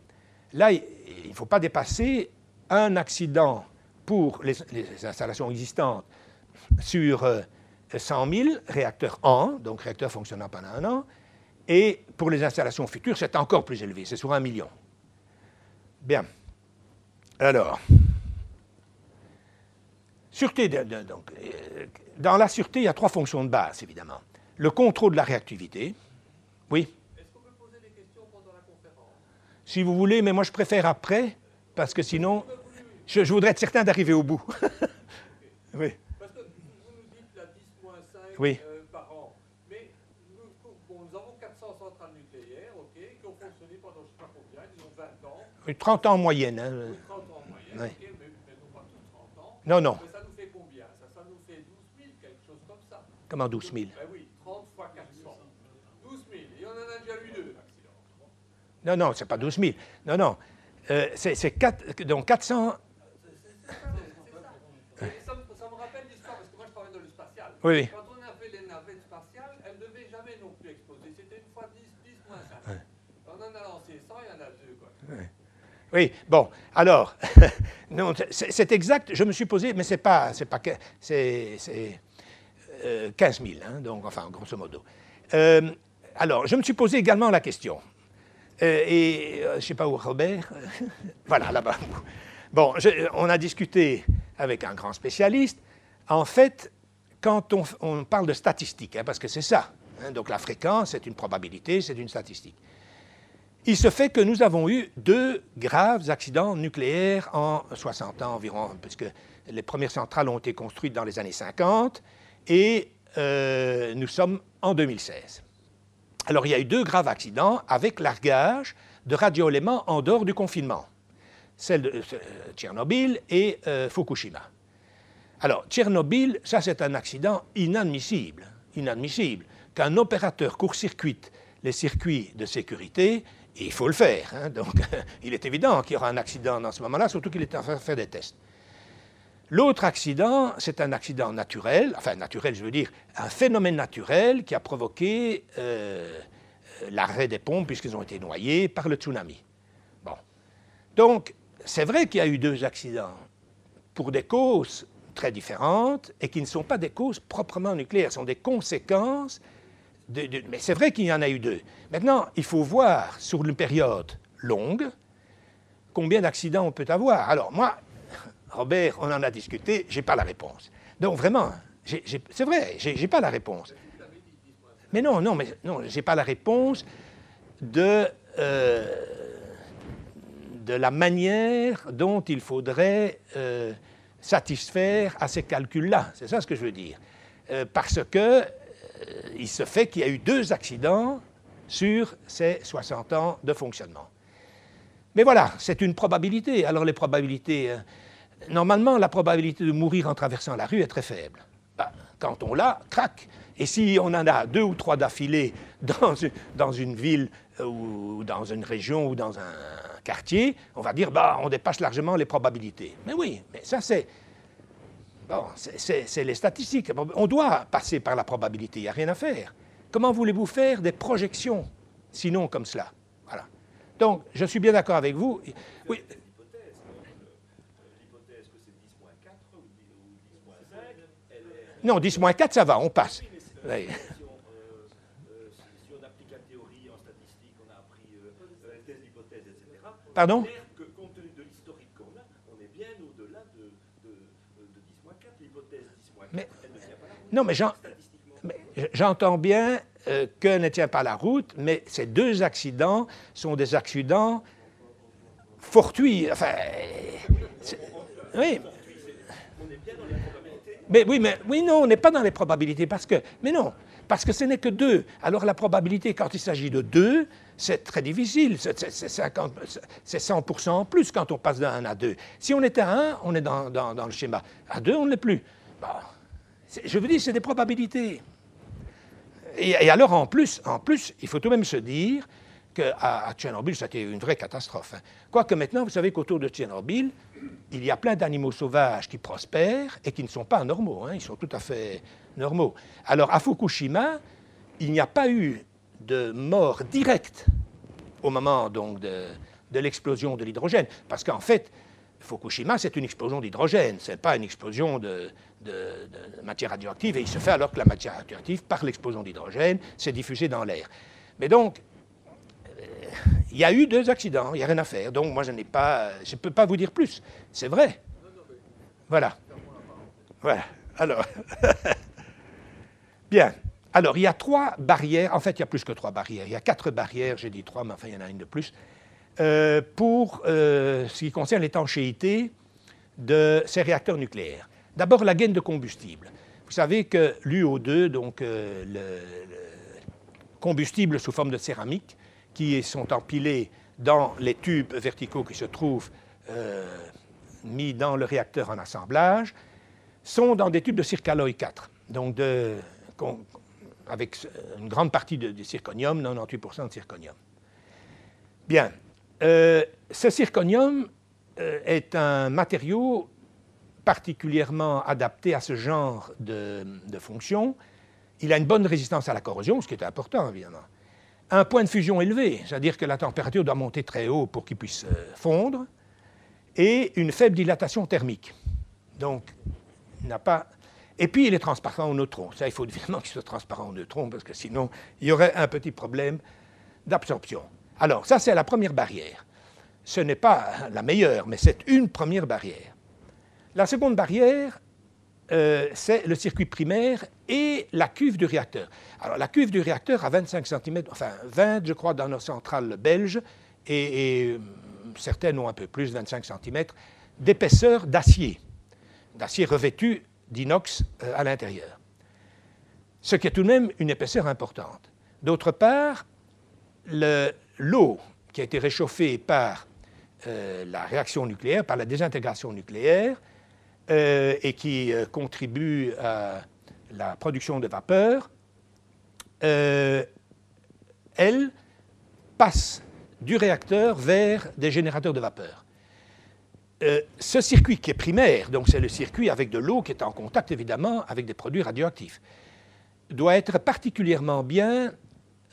Là, il ne faut pas dépasser un accident pour les, installations existantes sur 100 euh, 000 réacteurs an, donc réacteurs fonctionnant pendant un an, et pour les installations futures, c'est encore plus élevé, c'est sur un million. Bien. Alors, sûreté, donc, euh, dans la sûreté, il y a trois fonctions de base, évidemment. Le contrôle de la réactivité. Oui si vous voulez, mais moi je préfère après, parce que sinon, je, voudrais être certain d'arriver au bout. oui. Parce que vous nous dites la 10.5 oui. euh, par an, mais nous, bon, nous, avons 400 centrales nucléaires, ok, qui ont fonctionné pendant je ne sais pas combien, disons 20 ans. Oui, 30 ans en moyenne. Hein. 30 ans en moyenne, oui. ok, mais, mais, non pas tous 30 ans. Non, non. Mais ça nous fait combien? Ça, ça nous fait 12 000, quelque chose comme ça. Comment 12 000 ben oui, 30 fois 400. 12 000, et on en a déjà eu deux. Non, non, c'est pas 12 000. Non, non. Euh, c'est 4, donc 400. Ça, me rappelle l'histoire, parce que moi je travaille dans le spatial. Oui, oui. Quand on a fait les navettes spatiales, elles ne devaient jamais non plus exploser. C'était une fois 10, 10 moins 5. On en a lancé 100, il y en a deux. Quoi. Oui, bon, alors, c'est exact, je me suis posé, mais c'est pas, c'est pas, c'est euh, 15 000, hein, donc, enfin, grosso modo. Euh, alors, je me suis posé également la question, euh, et euh, je ne sais pas où Robert, voilà, là-bas. Bon, on a discuté avec un grand spécialiste. En fait, quand on, parle de statistiques, hein, parce que c'est ça, hein, donc la fréquence, c'est une probabilité, c'est une statistique. Il se fait que nous avons eu deux graves accidents nucléaires en 60 ans environ, puisque les premières centrales ont été construites dans les années 50, et euh, nous sommes en 2016. Alors il y a eu deux graves accidents avec largage de radioéléments en dehors du confinement, celle de euh, Tchernobyl et euh, Fukushima. Alors, Tchernobyl, ça c'est un accident inadmissible, inadmissible. Qu'un opérateur court-circuite les circuits de sécurité, il faut le faire. hein. Donc, il est évident qu'il y aura un accident dans ce moment-là, surtout qu'il est en train de faire des tests. L'autre accident, c'est un accident naturel, enfin naturel, je veux dire, un phénomène naturel qui a provoqué euh, l'arrêt des pompes puisqu'ils ont été noyés par le tsunami. Bon. Donc, c'est vrai qu'il y a eu deux accidents pour des causes très différentes et qui ne sont pas des causes proprement nucléaires, sont des conséquences. Mais c'est vrai qu'il y en a eu deux. Maintenant, il faut voir sur une période longue combien d'accidents on peut avoir. Alors, moi, Robert, on en a discuté, je n'ai pas la réponse. Donc, vraiment, j'ai- j'ai- c'est vrai, je n'ai pas la réponse. Mais non, non, mais non, j'ai pas la réponse de, euh, la manière dont il faudrait euh, satisfaire à ces calculs-là. C'est ça ce que je veux dire. Euh, parce que il se fait qu'il y a eu deux accidents sur ces 60 ans de fonctionnement. Mais voilà, c'est une probabilité. Alors les probabilités, euh, normalement, la probabilité de mourir en traversant la rue est très faible. Ben, quand on l'a, crac. Et si on en a deux ou trois d'affilée dans, une- ville euh, ou dans une région ou dans un quartier, on va dire, bah, on dépasse largement les probabilités. Mais oui, mais ça c'est... Bon, c'est- les statistiques. On doit passer par la probabilité, il n'y a rien à faire. Comment voulez-vous faire des projections, sinon comme cela? Voilà. Donc, je suis bien d'accord avec vous. Non, 10 moins 4, ça va, on passe. Oui. Si on, on applique la théorie en statistique, on a appris euh, euh, thèse, hypothèse, etc. Pardon que compte tenu de l'historique qu'on a, on est bien au-delà de, de, de 10 moins 4. L'hypothèse 10 moins 4, Mais- elle ne tient pas la route. Non, mais j'en- Statistiquement. mais j'entends bien euh, que ne tient pas la route, mais ces deux accidents sont des accidents fortuits. Enfin, c'est- oui. Mais oui, mais oui, non, on n'est pas dans les probabilités parce que, mais non, parce que ce n'est que deux. Alors la probabilité, quand il s'agit de deux, c'est très difficile. C'est- C'est c'est 50 c'est 100% en plus quand on passe d'un 1 à 2. Si on est à 1, on est dans, dans- le schéma. À 2, on ne l'est plus. Bon, c'est- je vous dis, c'est des probabilités. Et, et alors, en plus, en plus, il faut tout de même se dire qu'à à Tchernobyl, c'était une vraie catastrophe. hein. Quoique maintenant, vous savez qu'autour de Tchernobyl, il y a plein d'animaux sauvages qui prospèrent et qui ne sont pas normaux. hein, ils sont tout à fait normaux. Alors, à Fukushima, il n'y a pas eu de mort directe au moment donc, de, l'explosion de l'hydrogène. Parce qu'en fait, Fukushima, c'est une explosion d'hydrogène, ce n'est pas une explosion de, de- de matière radioactive, et il se fait alors que la matière radioactive, par l'explosion d'hydrogène, s'est diffusée dans l'air. Mais donc, euh, il y a eu deux accidents, il n'y a rien à faire. Donc, moi, je n'ai pas, je ne peux pas vous dire plus. C'est vrai. Voilà. Voilà. Alors. Bien. Alors, il y a trois barrières. En fait, il y a plus que trois barrières. Il y a quatre barrières. J'ai dit trois, mais enfin, il y en a une de plus. euh, pour euh, ce qui concerne l'étanchéité de ces réacteurs nucléaires. D'abord, la gaine de combustible. Vous savez que l'UO2, donc euh, le, le combustible sous forme de céramique, qui sont empilés dans les tubes verticaux qui se trouvent euh, mis dans le réacteur en assemblage, sont dans des tubes de circaloï 4, donc avec une grande partie de, de zirconium, 98% de zirconium. Bien. Euh, ce zirconium euh, est un matériau particulièrement adapté à ce genre de, de fonction. Il a une bonne résistance à la corrosion, ce qui est important, évidemment. Un point de fusion élevé, c'est-à-dire que la température doit monter très haut pour qu'il puisse euh, fondre, et une faible dilatation thermique. Donc, n'a pas. Et puis, il est transparent aux neutrons. Ça, il faut évidemment qu'il soit transparent aux neutrons, parce que sinon, il y aurait un petit problème d'absorption. Alors, ça, c'est la première barrière. Ce n'est pas la meilleure, mais c'est une première barrière. La seconde barrière, euh, c'est le circuit primaire et la cuve du réacteur. Alors, la cuve du réacteur a 25 cm, enfin 20, je crois, dans nos centrales belges, et, euh, certaines ont un peu plus, 25 cm, d'épaisseur d'acier, d'acier revêtu d'inox euh, à l'intérieur. Ce qui est tout de même une épaisseur importante. D'autre part, le- l'eau qui a été réchauffée par la réaction nucléaire, par la désintégration nucléaire, euh, et qui euh, contribue à la production de vapeur, euh, elle passe du réacteur vers des générateurs de vapeur. Euh, ce circuit qui est primaire, donc c'est le circuit avec de l'eau qui est en contact évidemment avec des produits radioactifs, doit être particulièrement bien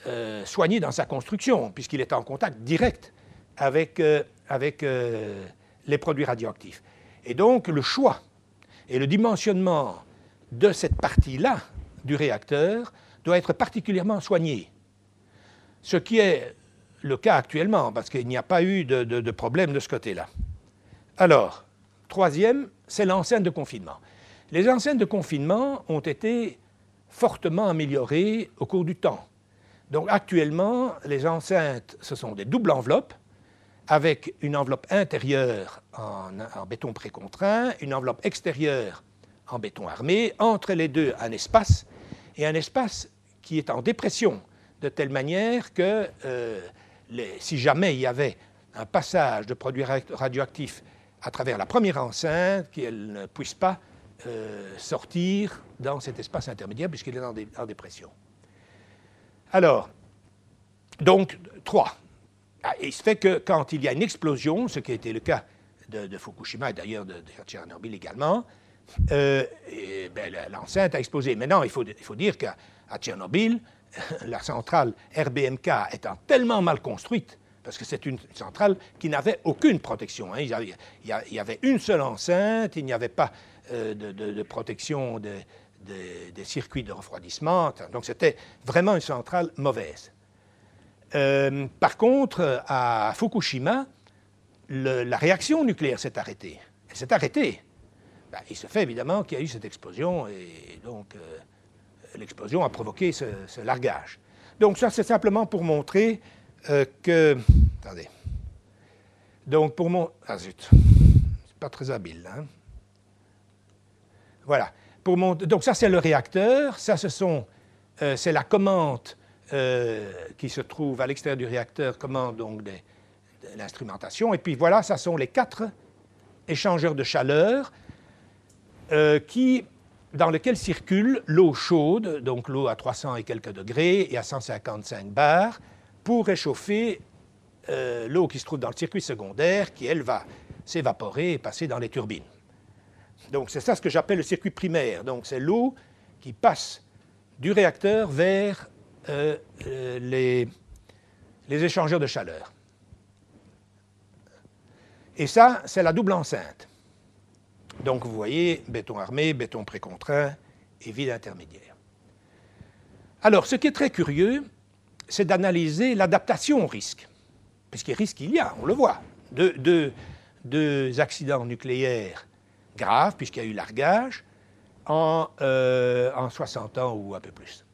euh, soigné dans sa construction, puisqu'il est en contact direct avec, avec les produits radioactifs. Et donc le choix et le dimensionnement de cette partie-là du réacteur doit être particulièrement soigné. Ce qui est le cas actuellement, parce qu'il n'y a pas eu de, de- problème de ce côté-là. Alors, troisième, c'est l'enceinte de confinement. Les enceintes de confinement ont été fortement améliorées au cours du temps. Donc actuellement, les enceintes, ce sont des doubles enveloppes avec une enveloppe intérieure en, béton précontraint, une enveloppe extérieure en béton armé, entre les deux un espace, et un espace qui est en dépression, de telle manière que euh, si jamais il y avait un passage de produits ra- radioactifs à travers la première enceinte, qu'elle ne puisse pas euh, sortir dans cet espace intermédiaire puisqu'il est en dépression. Alors, donc, trois. Ah, Il se fait que quand il y a une explosion, ce qui a été le cas de, Fukushima et d'ailleurs de, Tchernobyl également, euh, ben, l'enceinte a explosé. Maintenant, il faut, dire qu'à Tchernobyl, la centrale RBMK étant tellement mal construite, parce que c'est une centrale qui n'avait aucune protection. hein. Il, y avait, une seule enceinte, il n'y avait pas euh, de, protection de- de- des circuits de refroidissement. Donc c'était vraiment une centrale mauvaise. Euh, par contre, à Fukushima, la réaction nucléaire s'est arrêtée. Elle s'est arrêtée. Ben, il se fait évidemment qu'il y a eu cette explosion et donc euh, l'explosion a provoqué ce, largage. Donc ça, c'est simplement pour montrer euh, que... Attendez. Donc pour mon... Ah zut, c'est pas très habile. Hein? Voilà. Pour mon- Donc ça, c'est le réacteur. Ça, ce sont, c'est la commande euh, qui se trouve à l'extérieur du réacteur, commande donc l'instrumentation. Et puis voilà, ça sont les quatre échangeurs de chaleur euh, qui, dans lesquels circule l'eau chaude, donc l'eau à 300 et quelques degrés et à 155 bars, pour réchauffer euh, l'eau qui se trouve dans le circuit secondaire, qui, elle, va s'évaporer et passer dans les turbines. Donc c'est ça ce que j'appelle le circuit primaire. Donc c'est l'eau qui passe du réacteur vers euh, euh, les, échangeurs de chaleur. Et ça, c'est la double enceinte. Donc vous voyez, béton armé, béton précontraint et vide intermédiaire. Alors, ce qui est très curieux, c'est d'analyser l'adaptation au risque. Puisqu'il risque il y a, on le voit. Deux, deux- accidents nucléaires graves, puisqu'il y a eu largage, en, euh, en 60 ans ou un peu plus.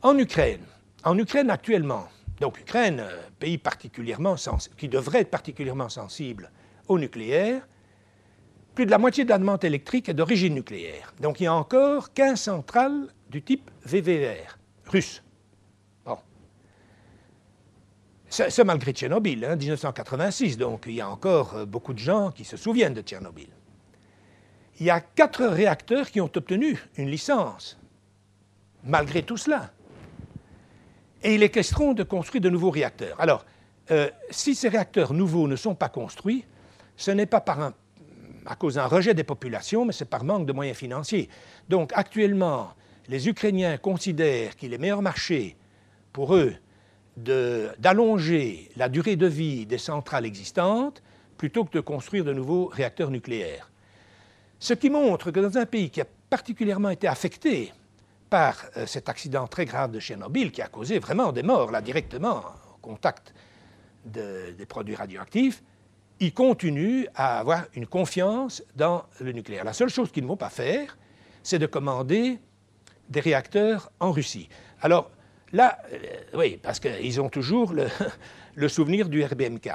En Ukraine, en Ukraine actuellement, donc Ukraine, euh, pays particulièrement qui devrait être particulièrement sensible au nucléaire, plus de la moitié de la demande électrique est d'origine nucléaire. Donc il y a encore 15 centrales du type VVR, russe. Bon. C'est malgré Tchernobyl, hein, 1986, donc il y a encore euh, beaucoup de gens qui se souviennent de Tchernobyl. Il y a quatre réacteurs qui ont obtenu une licence, malgré tout cela. Et il est question de construire de nouveaux réacteurs. Alors, euh, si ces réacteurs nouveaux ne sont pas construits, ce n'est pas à cause d'un rejet des populations, mais c'est par manque de moyens financiers. Donc, actuellement, les Ukrainiens considèrent qu'il est meilleur marché pour eux d'allonger la durée de vie des centrales existantes plutôt que de construire de nouveaux réacteurs nucléaires. Ce qui montre que dans un pays qui a particulièrement été affecté par euh, cet accident très grave de Tchernobyl, qui a causé vraiment des morts, là, directement, au contact de- des produits radioactifs, ils continuent à avoir une confiance dans le nucléaire. La seule chose qu'ils ne vont pas faire, c'est de commander des réacteurs en Russie. Alors là, euh, oui, parce qu'ils ont toujours le, le souvenir du RBMK.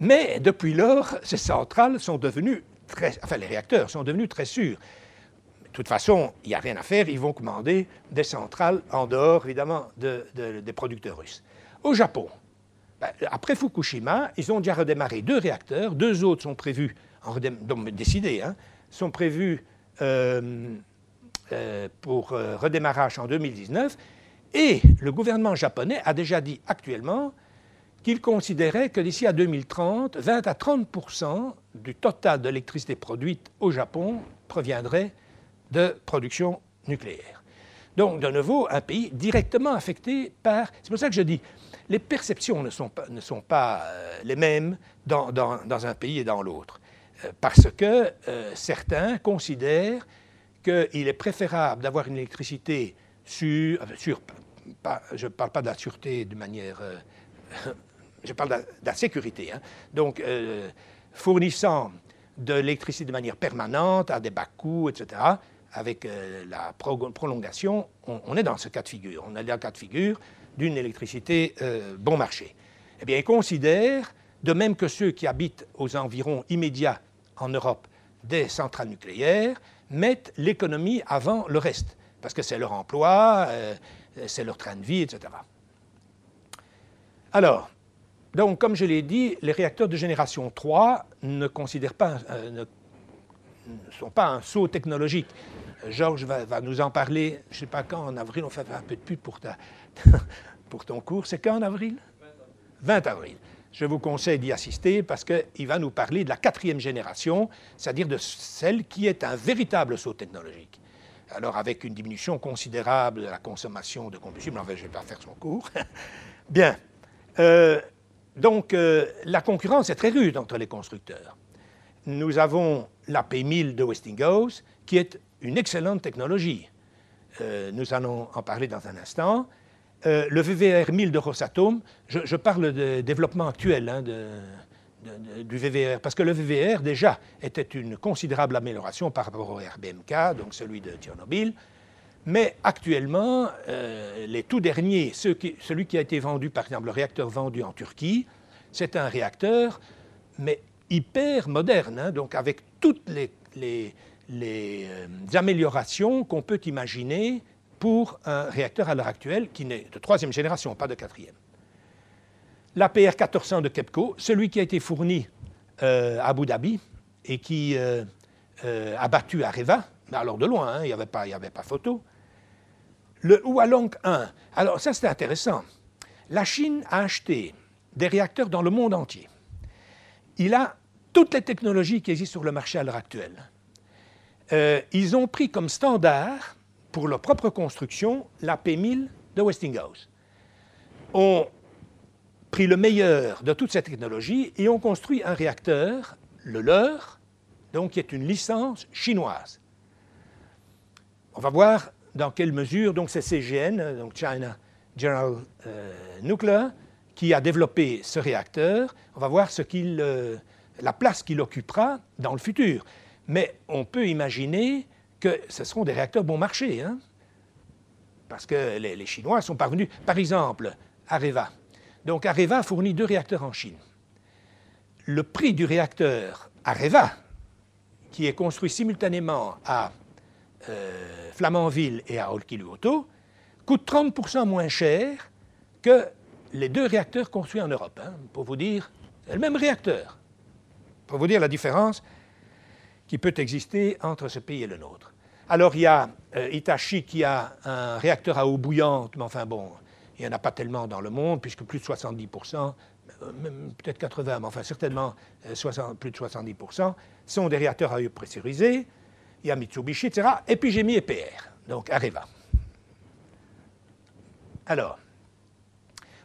Mais depuis lors, ces centrales sont devenues très, enfin les réacteurs sont devenus très sûrs. De toute façon, il n'y a rien à faire, ils vont commander des centrales en dehors, évidemment, de- de- des producteurs russes. Au Japon, ben, après Fukushima, ils ont déjà redémarré deux réacteurs, deux autres sont prévus, en donc décidés, hein, sont prévues euh, euh, pour euh, redémarrage en 2019. Et le gouvernement japonais a déjà dit actuellement qu'il considérait que d'ici à 2030, 20 à 30% du total d'électricité produite au Japon proviendrait de production nucléaire. Donc, de nouveau, un pays directement affecté par... C'est pour ça que je dis, les perceptions ne sont pas, ne sont pas euh, les mêmes dans, dans, un pays et dans l'autre. Euh, parce que euh, certains considèrent qu'il est préférable d'avoir une électricité sûre, sur, pas, je ne parle pas de la sûreté de manière... Je parle de la, de la sécurité. Hein. Donc, fournissant de l'électricité de manière permanente, à des bas coûts, etc., avec euh, la pro prolongation, on, est dans ce cas de figure. On est dans le cas de figure d'une électricité euh, bon marché. Eh bien, ils considèrent, de même que ceux qui habitent aux environs immédiats en Europe des centrales nucléaires, mettent l'économie avant le reste, parce que c'est leur emploi, euh, c'est leur train de vie, etc. Alors, donc, comme je l'ai dit, les réacteurs de génération 3 ne considèrent ne, sont pas un saut technologique. Georges va, nous en parler, je ne sais pas quand, en avril, on fait un peu de pub pour, ta, pour ton cours. C'est quand en avril? 20 avril. Je vous conseille d'y assister parce qu'il va nous parler de la quatrième génération, c'est-à-dire de celle qui est un véritable saut technologique. Alors, avec une diminution considérable de la consommation de combustible, enfin, je ne vais pas faire son cours. Bien. Euh, donc, euh, la concurrence est très rude entre les constructeurs. Nous avons la P1000 de Westinghouse, qui est une excellente technologie. Euh, nous allons en parler dans un instant. Euh, le VVR 1000 de Rosatom, je, parle de développement actuel hein, du VVR, parce que le VVR déjà était une considérable amélioration par rapport au RBMK, donc celui de Tchernobyl. Mais actuellement, euh, les tout derniers, celui qui a été vendu, par exemple, le réacteur vendu en Turquie, c'est un réacteur, mais hyper moderne, hein, donc avec toutes les, les euh, améliorations qu'on peut imaginer pour un réacteur à l'heure actuelle qui n'est de troisième génération, pas de quatrième. L'APR 1400 de KEPCO, celui qui a été fourni euh, à Abu Dhabi et qui euh, a battu Areva, mais alors de loin, hein, il n'y avait, avait, pas photo. Le Hualong 1, alors ça c'est intéressant. La Chine a acheté des réacteurs dans le monde entier. Il a toutes les technologies qui existent sur le marché à l'heure actuelle. Euh, ils ont pris comme standard pour leur propre construction la P1000 de Westinghouse. Ont pris le meilleur de toute cette technologie et ont construit un réacteur, le leur, donc qui est une licence chinoise. On va voir dans quelle mesure, donc c'est CGN, donc China General euh, Nuclear, qui a développé ce réacteur. On va voir ce qu'il, euh, la place qu'il occupera dans le futur. Mais on peut imaginer que ce seront des réacteurs bon marché, hein? parce que les, Chinois sont parvenus, par exemple, Areva. Donc Areva fournit deux réacteurs en Chine. Le prix du réacteur Areva, qui est construit simultanément à euh, Flamanville et à Olkiluoto, coûte 30% moins cher que les deux réacteurs construits en Europe. Hein, pour vous dire, c'est le même réacteur. Pour vous dire la différence qui peut exister entre ce pays et le nôtre. Alors, il y a euh, Hitachi qui a un réacteur à eau bouillante, mais enfin bon, il n'y en a pas tellement dans le monde, puisque plus de 70% euh, peut-être 80, mais enfin certainement euh, 60, plus de 70% sont des réacteurs à eau pressurisée. Il y a Mitsubishi, etc. Et puis j'ai mis EPR, donc Areva. Alors,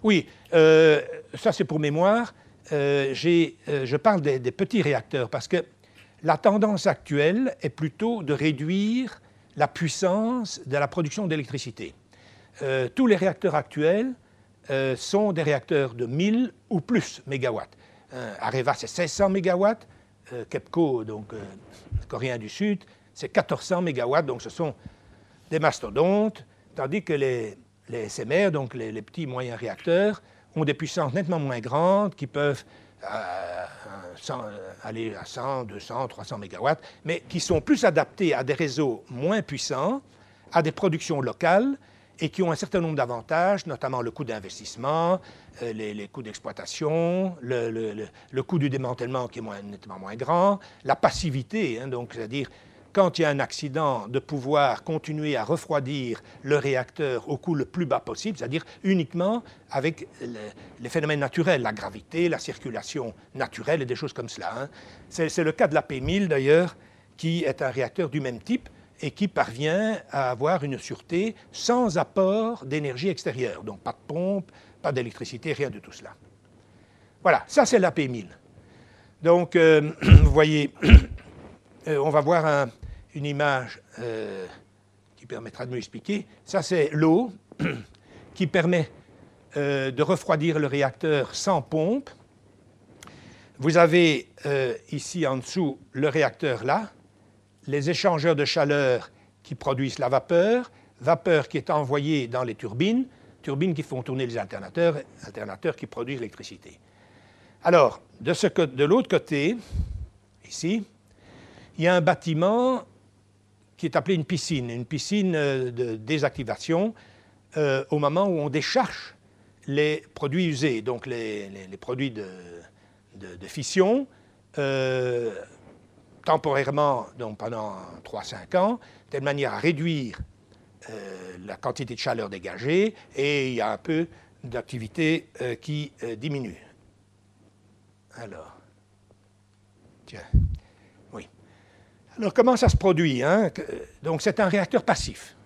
oui, ça c'est pour mémoire. Je parle des petits réacteurs parce que la tendance actuelle est plutôt de réduire la puissance de la production d'électricité. Euh, tous les réacteurs actuels euh, sont des réacteurs de 1000 ou plus mégawatts. Euh, Areva, c'est 1600 mégawatts. KEPCO, donc coréen du Sud, c'est 1400 mégawatts. Donc ce sont des mastodontes, tandis que les, les SMR, donc les, petits moyens réacteurs, ont des puissances nettement moins grandes qui peuvent euh, 100, aller à 100, 200, 300 mégawatts, mais qui sont plus adaptés à des réseaux moins puissants, à des productions locales et qui ont un certain nombre d'avantages, notamment le coût d'investissement, euh, les, coûts d'exploitation, le, coût du démantèlement qui est nettement moins grand, la passivité, hein, donc c'est-à-dire quand il y a un accident, de pouvoir continuer à refroidir le réacteur au coût le plus bas possible, c'est-à-dire uniquement avec le- les phénomènes naturels, la gravité, la circulation naturelle et des choses comme cela. hein. C'est c'est le cas de la P1000 d'ailleurs, qui est un réacteur du même type et qui parvient à avoir une sûreté sans apport d'énergie extérieure. Donc pas de pompe, pas d'électricité, rien de tout cela. Voilà, ça c'est la P1000. Donc, euh, vous voyez, euh, on va voir un- une image euh, qui permettra de mieux expliquer. Ça, c'est l'eau qui permet euh, de refroidir le réacteur sans pompe. Vous avez ici en dessous le réacteur là, les échangeurs de chaleur qui produisent la vapeur, vapeur qui est envoyée dans les turbines, turbines qui font tourner les alternateurs, alternateurs qui produisent l'électricité. Alors, de l'autre côté, ici, il y a un bâtiment qui est appelé une piscine, une piscine euh, de désactivation euh, au moment où on décharge les produits usés, donc les, produits de, fission, euh, temporairement, donc pendant 3-5 ans, de telle manière à réduire la quantité de chaleur dégagée et il y a un peu d'activité qui diminue. Alors, tiens. Alors, comment ça se produit hein? Donc, c'est un réacteur passif.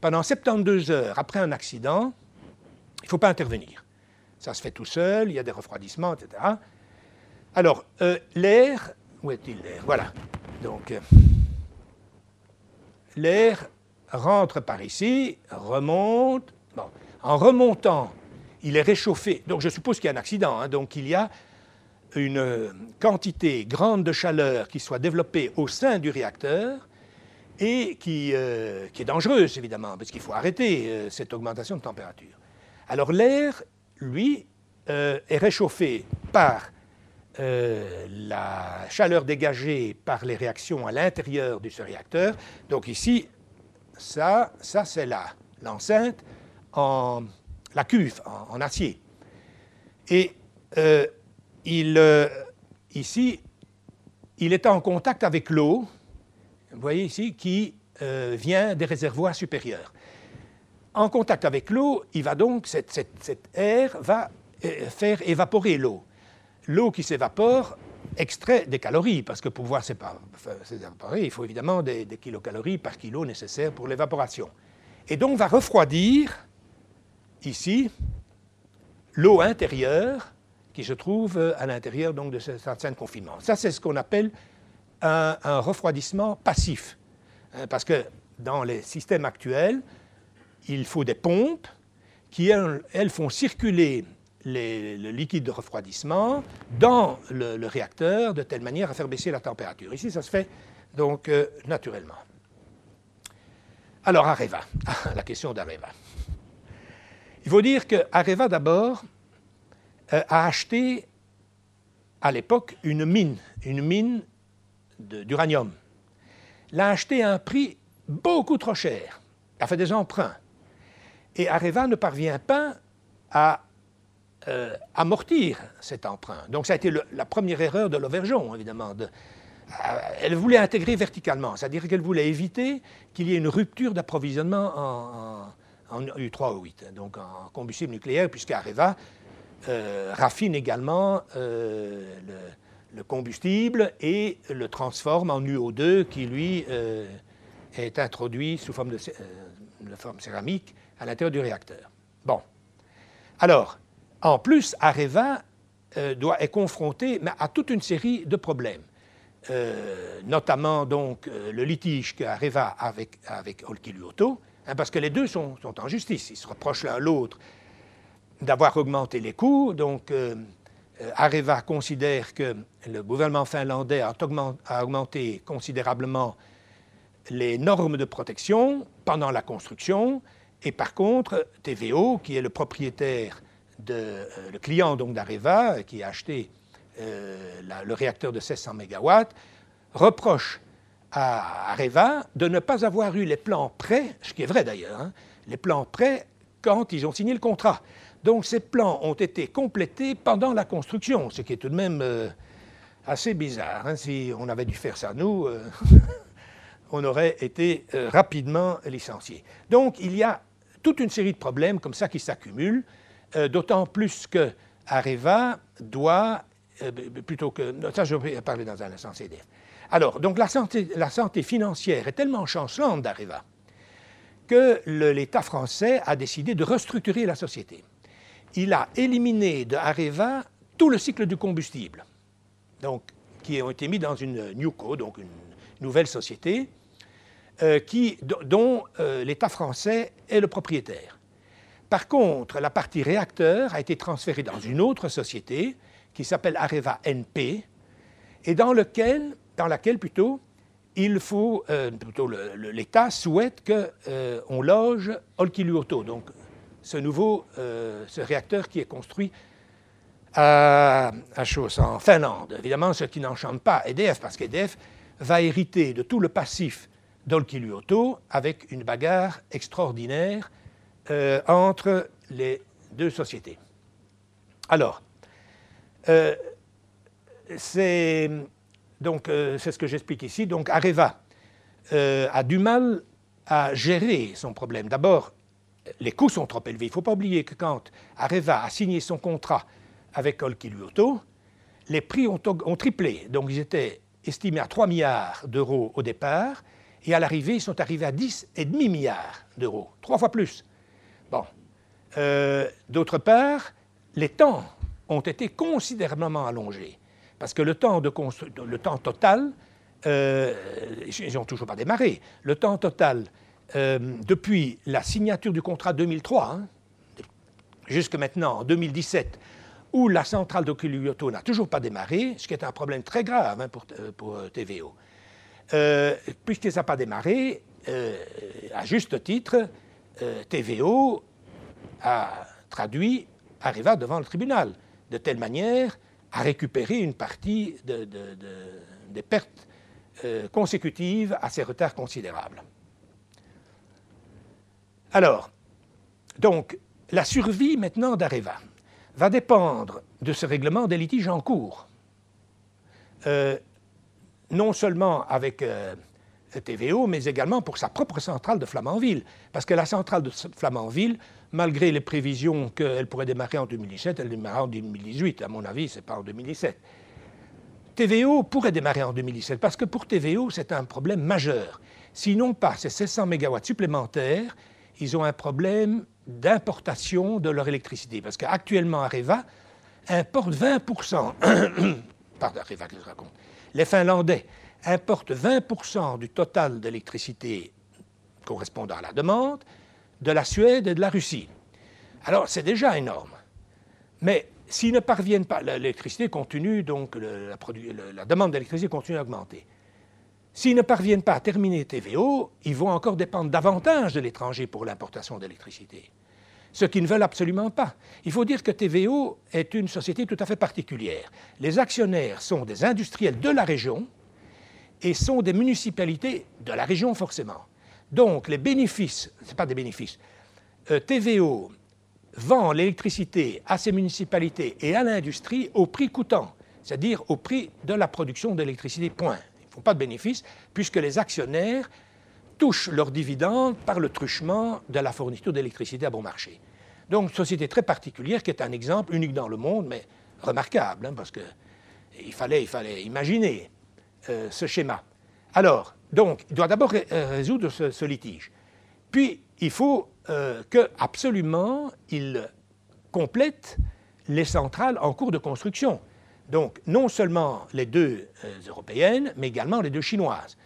Pendant 72 heures après un accident, il ne faut pas intervenir. Ça se fait tout seul, il y a des refroidissements, etc. Alors, euh, l'air, où est-il l'air? Voilà. Donc, euh, l'air rentre par ici, remonte. En remontant, il est réchauffé. Donc, je suppose qu'il y a un accident. hein. donc, il y a une quantité grande de chaleur qui soit développée au sein du réacteur et qui, euh, qui est dangereuse, évidemment, parce qu'il faut arrêter euh, cette augmentation de température. Alors l'air, lui, euh, est réchauffé par la chaleur dégagée par les réactions à l'intérieur de ce réacteur. Donc ici, ça, ça c'est la- l'enceinte en la cuve, en, en acier. Et il, euh, ici, il est en contact avec l'eau, vous voyez ici, qui euh, vient des réservoirs supérieurs. En contact avec l'eau, il va donc, cette- cette- cet air va euh, faire évaporer l'eau. L'eau qui s'évapore extrait des calories, parce que pour pouvoir s'évaporer, il faut évidemment des, des kilocalories par kilo nécessaires pour l'évaporation. Et donc va refroidir ici l'eau intérieure qui se trouve euh, à l'intérieur donc, de cette enceinte de confinement. Ça, c'est ce qu'on appelle un, refroidissement passif. Hein, parce que dans les systèmes actuels, il faut des pompes qui, elles, font circuler le liquide de refroidissement dans le, le réacteur de telle manière à faire baisser la température. Ici, ça se fait donc euh, naturellement. Alors, Areva, la question d'Areva. Il faut dire que Areva, d'abord, euh, a acheté à l'époque une mine, une mine d'uranium. L'a acheté à un prix beaucoup trop cher. A fait des emprunts. Et Areva ne parvient pas à euh, amortir cet emprunt. Donc ça a été la première erreur de l'Auvergeon, évidemment. de- euh, elle voulait intégrer verticalement, c'est-à-dire qu'elle voulait éviter qu'il y ait une rupture d'approvisionnement en, en- en U3O8, donc en combustible nucléaire, puisque Areva euh, raffine également euh, le, le combustible et le transforme en UO2 qui, lui, euh, est introduit sous forme de, forme céramique à l'intérieur du réacteur. Bon. Alors, en plus, Areva doit, est confronté à toute une série de problèmes. Notamment donc le litige qu'Areva avec, avec Olkiluoto, hein, parce que les deux sont, sont en justice, ils se reprochent l'un l'autre d'avoir augmenté les coûts. Donc, euh, euh, Areva considère que le gouvernement finlandais a, augment- a augmenté considérablement les normes de protection pendant la construction, et par contre, TVO, qui est le propriétaire, de, euh, le client d'Areva, qui a acheté le réacteur de 1600 MW, reproche à Areva de ne pas avoir eu les plans prêts, ce qui est vrai d'ailleurs, hein, les plans prêts quand ils ont signé le contrat. Donc ces plans ont été complétés pendant la construction, ce qui est tout de même euh, assez bizarre. hein. Si on avait dû faire ça, nous, euh, on aurait été euh, rapidement licenciés. Donc il y a toute une série de problèmes comme ça qui s'accumulent, d'autant plus que Areva doit, plutôt que... Ça, je vais parler dans un instant, CDF. Alors, donc la santé, la santé financière est tellement chancelante d'Areva que l'État français a décidé de restructurer la société. Il a éliminé de Areva tout le cycle du combustible, donc, qui ont été mis dans une NewCo, donc une nouvelle société, euh, dont euh, l'État français est le propriétaire. Par contre, la partie réacteur a été transférée dans une autre société qui s'appelle Areva NP et dans, dans laquelle plutôt il faut, euh, plutôt l'État souhaite qu'on loge Olkiluoto, donc ce nouveau, euh, ce réacteur qui est construit à, à en Finlande. Évidemment, ce qui n'enchante pas EDF, parce qu'EDF va hériter de tout le passif d'Olkiluoto avec une bagarre extraordinaire euh, entre les deux sociétés. Alors, euh, c'est donc euh, c'est ce que j'explique ici. Donc Areva euh, a du mal à gérer son problème. D'abord, les coûts sont trop élevés. Il ne faut pas oublier que quand Areva a signé son contrat avec Olkiluoto, les prix ont, triplé. Donc ils étaient estimés à 3 milliards d'euros au départ, et à l'arrivée, ils sont arrivés à 10,5 milliards d'euros, trois fois plus. Bon. Euh, D'autre part, les temps ont été considérablement allongés, parce que le temps, de le temps total, euh, ils n'ont toujours pas démarré, le temps total euh, depuis la signature du contrat 2003, hein, jusque maintenant, en 2017, où la centrale d'Okilioto n'a toujours pas démarré, ce qui est un problème très grave hein, pour, euh, TVO. Euh, Puisque ça n'a pas démarré, à juste titre, TVO a traduit Areva devant le tribunal, de telle manière à récupérer une partie de- de- de- des pertes euh, consécutives à ces retards considérables. Alors, donc, la survie maintenant d'Areva va dépendre de ce règlement des litiges en cours. Euh, non seulement avec euh, TVO, mais également pour sa propre centrale de Flamanville. Parce que la centrale de Flamanville, malgré les prévisions qu'elle pourrait démarrer en 2017, elle démarrera en 2018. À mon avis, ce n'est pas en 2017. TVO pourrait démarrer en 2017 parce que pour TVO, c'est un problème majeur. Sinon, pas ces 1600 MW supplémentaires, ils ont un problème d'importation de leur électricité. Parce qu'actuellement, Areva importe 20 Pardon, Areva, que je raconte. Les Finlandais importent 20% du total d'électricité correspondant à la demande de la Suède et de la Russie. Alors, c'est déjà énorme. Mais s'ils ne parviennent pas, l'électricité continue, donc la, la demande d'électricité continue à augmenter. S'ils ne parviennent pas à terminer TVO, ils vont encore dépendre davantage de l'étranger pour l'importation d'électricité. Ce qu'ils ne veulent absolument pas. Il faut dire que TVO est une société tout à fait particulière. Les actionnaires sont des industriels de la région et sont des municipalités de la région forcément. Donc les bénéfices, ce pas des bénéfices, euh, TVO vend l'électricité à ces municipalités et à l'industrie au prix coûtant, c'est-à-dire au prix de la production d'électricité, point. Ils ne font pas de bénéfices puisque les actionnaires touchent leurs dividendes par le truchement de la fourniture d'électricité à bon marché. Donc, société très particulière qui est un exemple unique dans le monde, mais remarquable, hein, parce qu'il fallait, il fallait imaginer euh, ce schéma. Alors, donc, il doit d'abord euh, résoudre ce, litige. Puis, il faut euh, que absolument il complète les centrales en cours de construction. Donc, non seulement les deux euh, européennes, mais également les deux chinoises.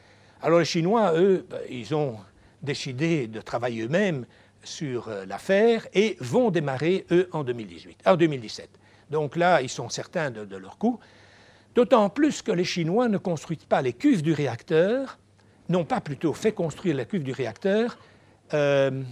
Alors, les Chinois, eux, ben, ils ont décidé de travailler eux-mêmes sur l'affaire et vont démarrer, eux, en 2018, en 2017. Donc là, ils sont certains de, de leur coup. D'autant plus que les Chinois ne construisent pas les cuves du réacteur, n'ont pas plutôt fait construire la cuve du réacteur, euh,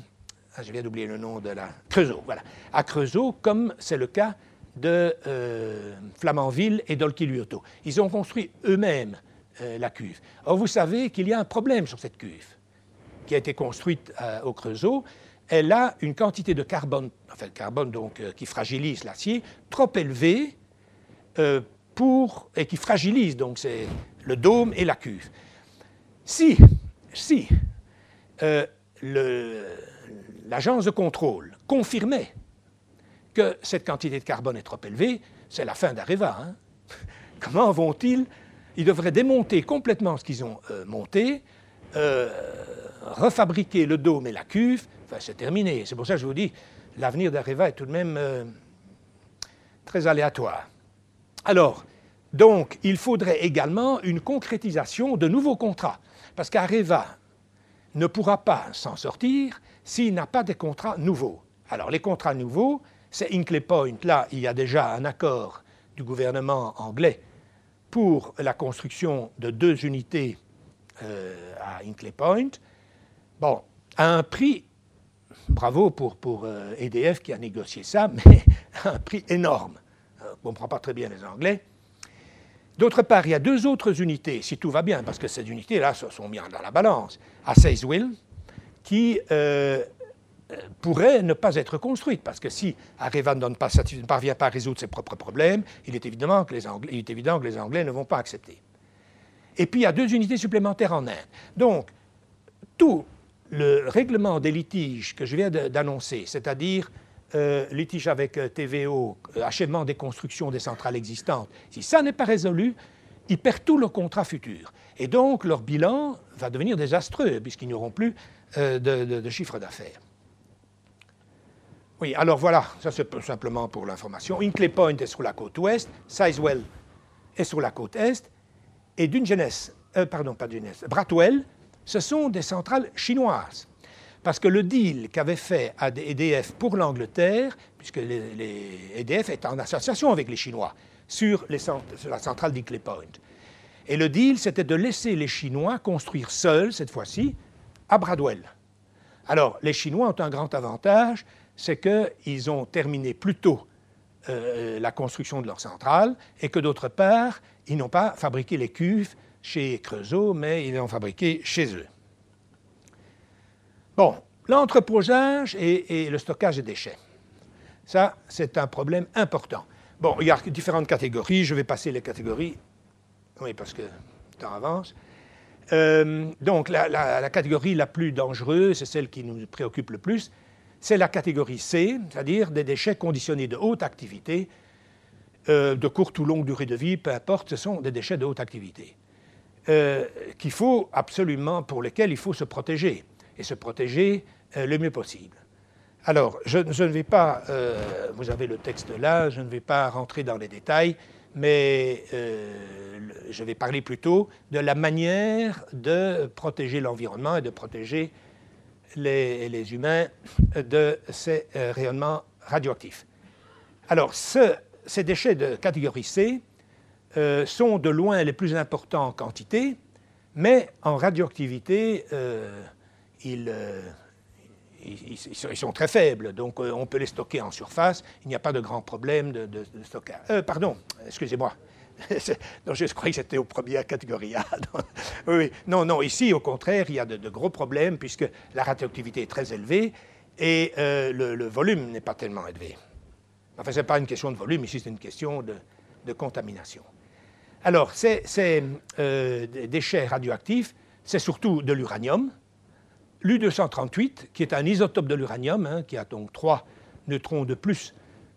ah, je viens d'oublier le nom de la... Creusot, voilà. À Creusot, comme c'est le cas de euh, Flamanville et d'Olkiluoto. Ils ont construit eux-mêmes euh, la cuve. Or, vous savez qu'il y a un problème sur cette cuve qui a été construite au Creusot. elle a une quantité de carbone, enfin le carbone qui fragilise l'acier, trop élevée pour, et qui fragilise donc le dôme et la cuve. Si, euh, l'agence de contrôle confirmait que cette quantité de carbone est trop élevée, c'est la fin d'Areva. hein. Comment vont-ils? Ils devraient démonter complètement ce qu'ils ont euh, monté, euh, refabriquer le dôme et la cuve. Enfin, c'est terminé. C'est pour ça que je vous dis, l'avenir d'Areva est tout de même très aléatoire. Alors, donc, il faudrait également une concrétisation de nouveaux contrats. Parce qu'Areva ne pourra pas s'en sortir s'il n'a pas des contrats nouveaux. Alors, les contrats nouveaux, c'est Hinkley Point. Là, il y a déjà un accord du gouvernement anglais pour la construction de deux unités euh, à Hinkley Point. Bon, à un prix, bravo pour, pour euh, EDF qui a négocié ça, mais à un prix énorme. Euh, On ne comprend pas très bien les Anglais. D'autre part, il y a deux autres unités, si tout va bien, parce que ces unités-là se sont mises dans la balance, à Sayswill, qui euh, euh, pourraient ne pas être construites, parce que si Areva ne, parvient pas à résoudre ses propres problèmes, il est, évident que les Anglais ne vont pas accepter. Et puis, il y a deux unités supplémentaires en Inde. Donc, tout le règlement des litiges que je viens d'annoncer, c'est-à-dire euh, litige avec euh, TVO, euh, achèvement des constructions des centrales existantes, si ça n'est pas résolu, ils perdent tout le contrat futur. Et donc, leur bilan va devenir désastreux, puisqu'ils n'auront plus de, chiffre d'affaires. Oui, alors voilà, ça c'est simplement pour l'information. Hinkley Point est sur la côte ouest, Sizewell est sur la côte est, et euh, pardon, pas Dungeness, Bratwell, ce sont des centrales chinoises. Parce que le deal qu'avait fait EDF pour l'Angleterre, puisque les, EDF est en association avec les Chinois sur, la centrale d'Hinkley Point. Et le deal, c'était de laisser les Chinois construire seuls, cette fois-ci, à Bradwell. Alors, les Chinois ont un grand avantage, c'est qu'ils ont terminé plus tôt euh, la construction de leur centrale et que d'autre part, ils n'ont pas fabriqué les cuves chez Creusot, mais ils les ont fabriquées chez eux. Bon, l'entreposage et, le stockage des déchets. Ça, c'est un problème important. Bon, il y a différentes catégories. Je vais passer les catégories. Oui, parce que le temps avance. Euh, donc, la catégorie la plus dangereuse, c'est celle qui nous préoccupe le plus, c'est la catégorie C, c'est-à-dire des déchets conditionnés de haute activité, euh, de courte ou longue durée de vie, peu importe, ce sont des déchets de haute activité, euh, qu'il faut absolument, pour lesquels il faut se protéger, et se protéger euh, le mieux possible. Alors, je, ne vais pas, euh, vous avez le texte là, je ne vais pas rentrer dans les détails, mais euh, je vais parler plutôt de la manière de protéger l'environnement et de protéger les, les humains de ces rayonnements radioactifs. Alors, ce- ces déchets de catégorie C sont de loin les plus importants en quantité, mais en radioactivité, ils, euh, ils- sont, très faibles, donc euh, on peut les stocker en surface, il n'y a pas de grand problème de, stockage. Euh, pardon, excusez-moi. Non, je croyais que c'était aux premières catégories A. Non, non, ici, au contraire, il y a de, gros problèmes puisque la radioactivité est très élevée et le, volume n'est pas tellement élevé. Enfin, ce n'est pas une question de volume, ici, c'est une question de, contamination. Alors, ces, déchets radioactifs, c'est surtout de l'uranium, l'U-238, qui est un isotope de l'uranium, hein, qui a donc trois neutrons de plus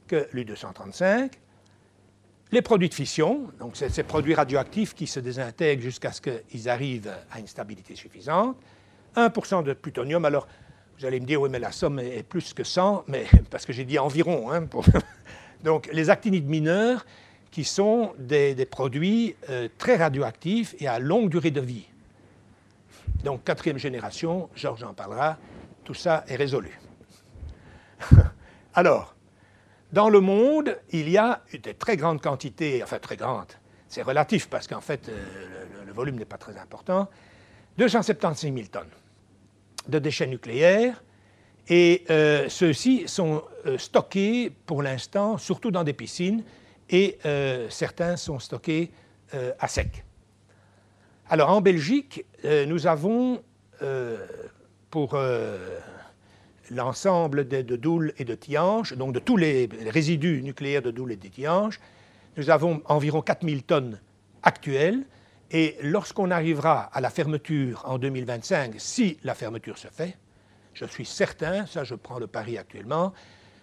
que l'U-235, les produits de fission, donc ces produits radioactifs qui se désintègrent jusqu'à ce qu'ils arrivent à une stabilité suffisante, 1% de plutonium. Alors, vous allez me dire, oui, mais la somme est plus que 100, mais, parce que j'ai dit environ. hein, donc, les actinides mineurs, qui sont des, des produits euh, très radioactifs et à longue durée de vie. Donc, quatrième génération, Georges en parlera, tout ça est résolu. Alors, dans le monde, il y a de très grandes quantités, enfin très grandes, c'est relatif parce qu'en fait, euh, le, volume n'est pas très important, 276 000 tonnes de déchets nucléaires, et euh, ceux-ci sont euh, stockés pour l'instant surtout dans des piscines, et certains sont stockés à sec. Alors en Belgique, euh, nous avons, euh, pour euh, l'ensemble de, de et de Tihange, donc de tous les résidus nucléaires de Doul et de Tihange, nous avons environ 4000 tonnes actuelles. Et lorsqu'on arrivera à la fermeture en 2025, si la fermeture se fait, je suis certain, ça je prends le pari actuellement,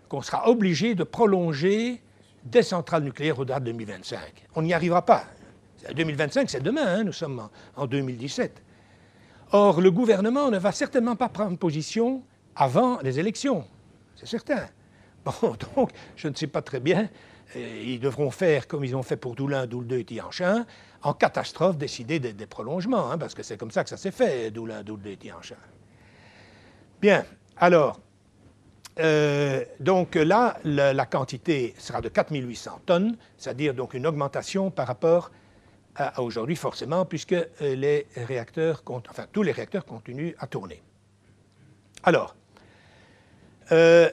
qu'on sera obligé de prolonger des centrales nucléaires au-delà de 2025. On n'y arrivera pas. 2025, c'est demain, hein, nous sommes en, en 2017. Or, le gouvernement ne va certainement pas prendre position avant les élections, c'est certain. Bon, donc, je ne sais pas très bien. euh, Ils devront faire comme ils ont fait pour Doulin, Doul 2 et Tianchin, en catastrophe, décider des, prolongements, hein, parce que c'est comme ça que ça s'est fait, Doulin, Doul 2 et Tianchin. Bien, alors, euh, donc là, la, la quantité sera de 4800 tonnes, c'est-à-dire donc une augmentation par rapport à, aujourd'hui, forcément, puisque euh, les réacteurs, enfin tous les réacteurs continuent à tourner. Alors, euh,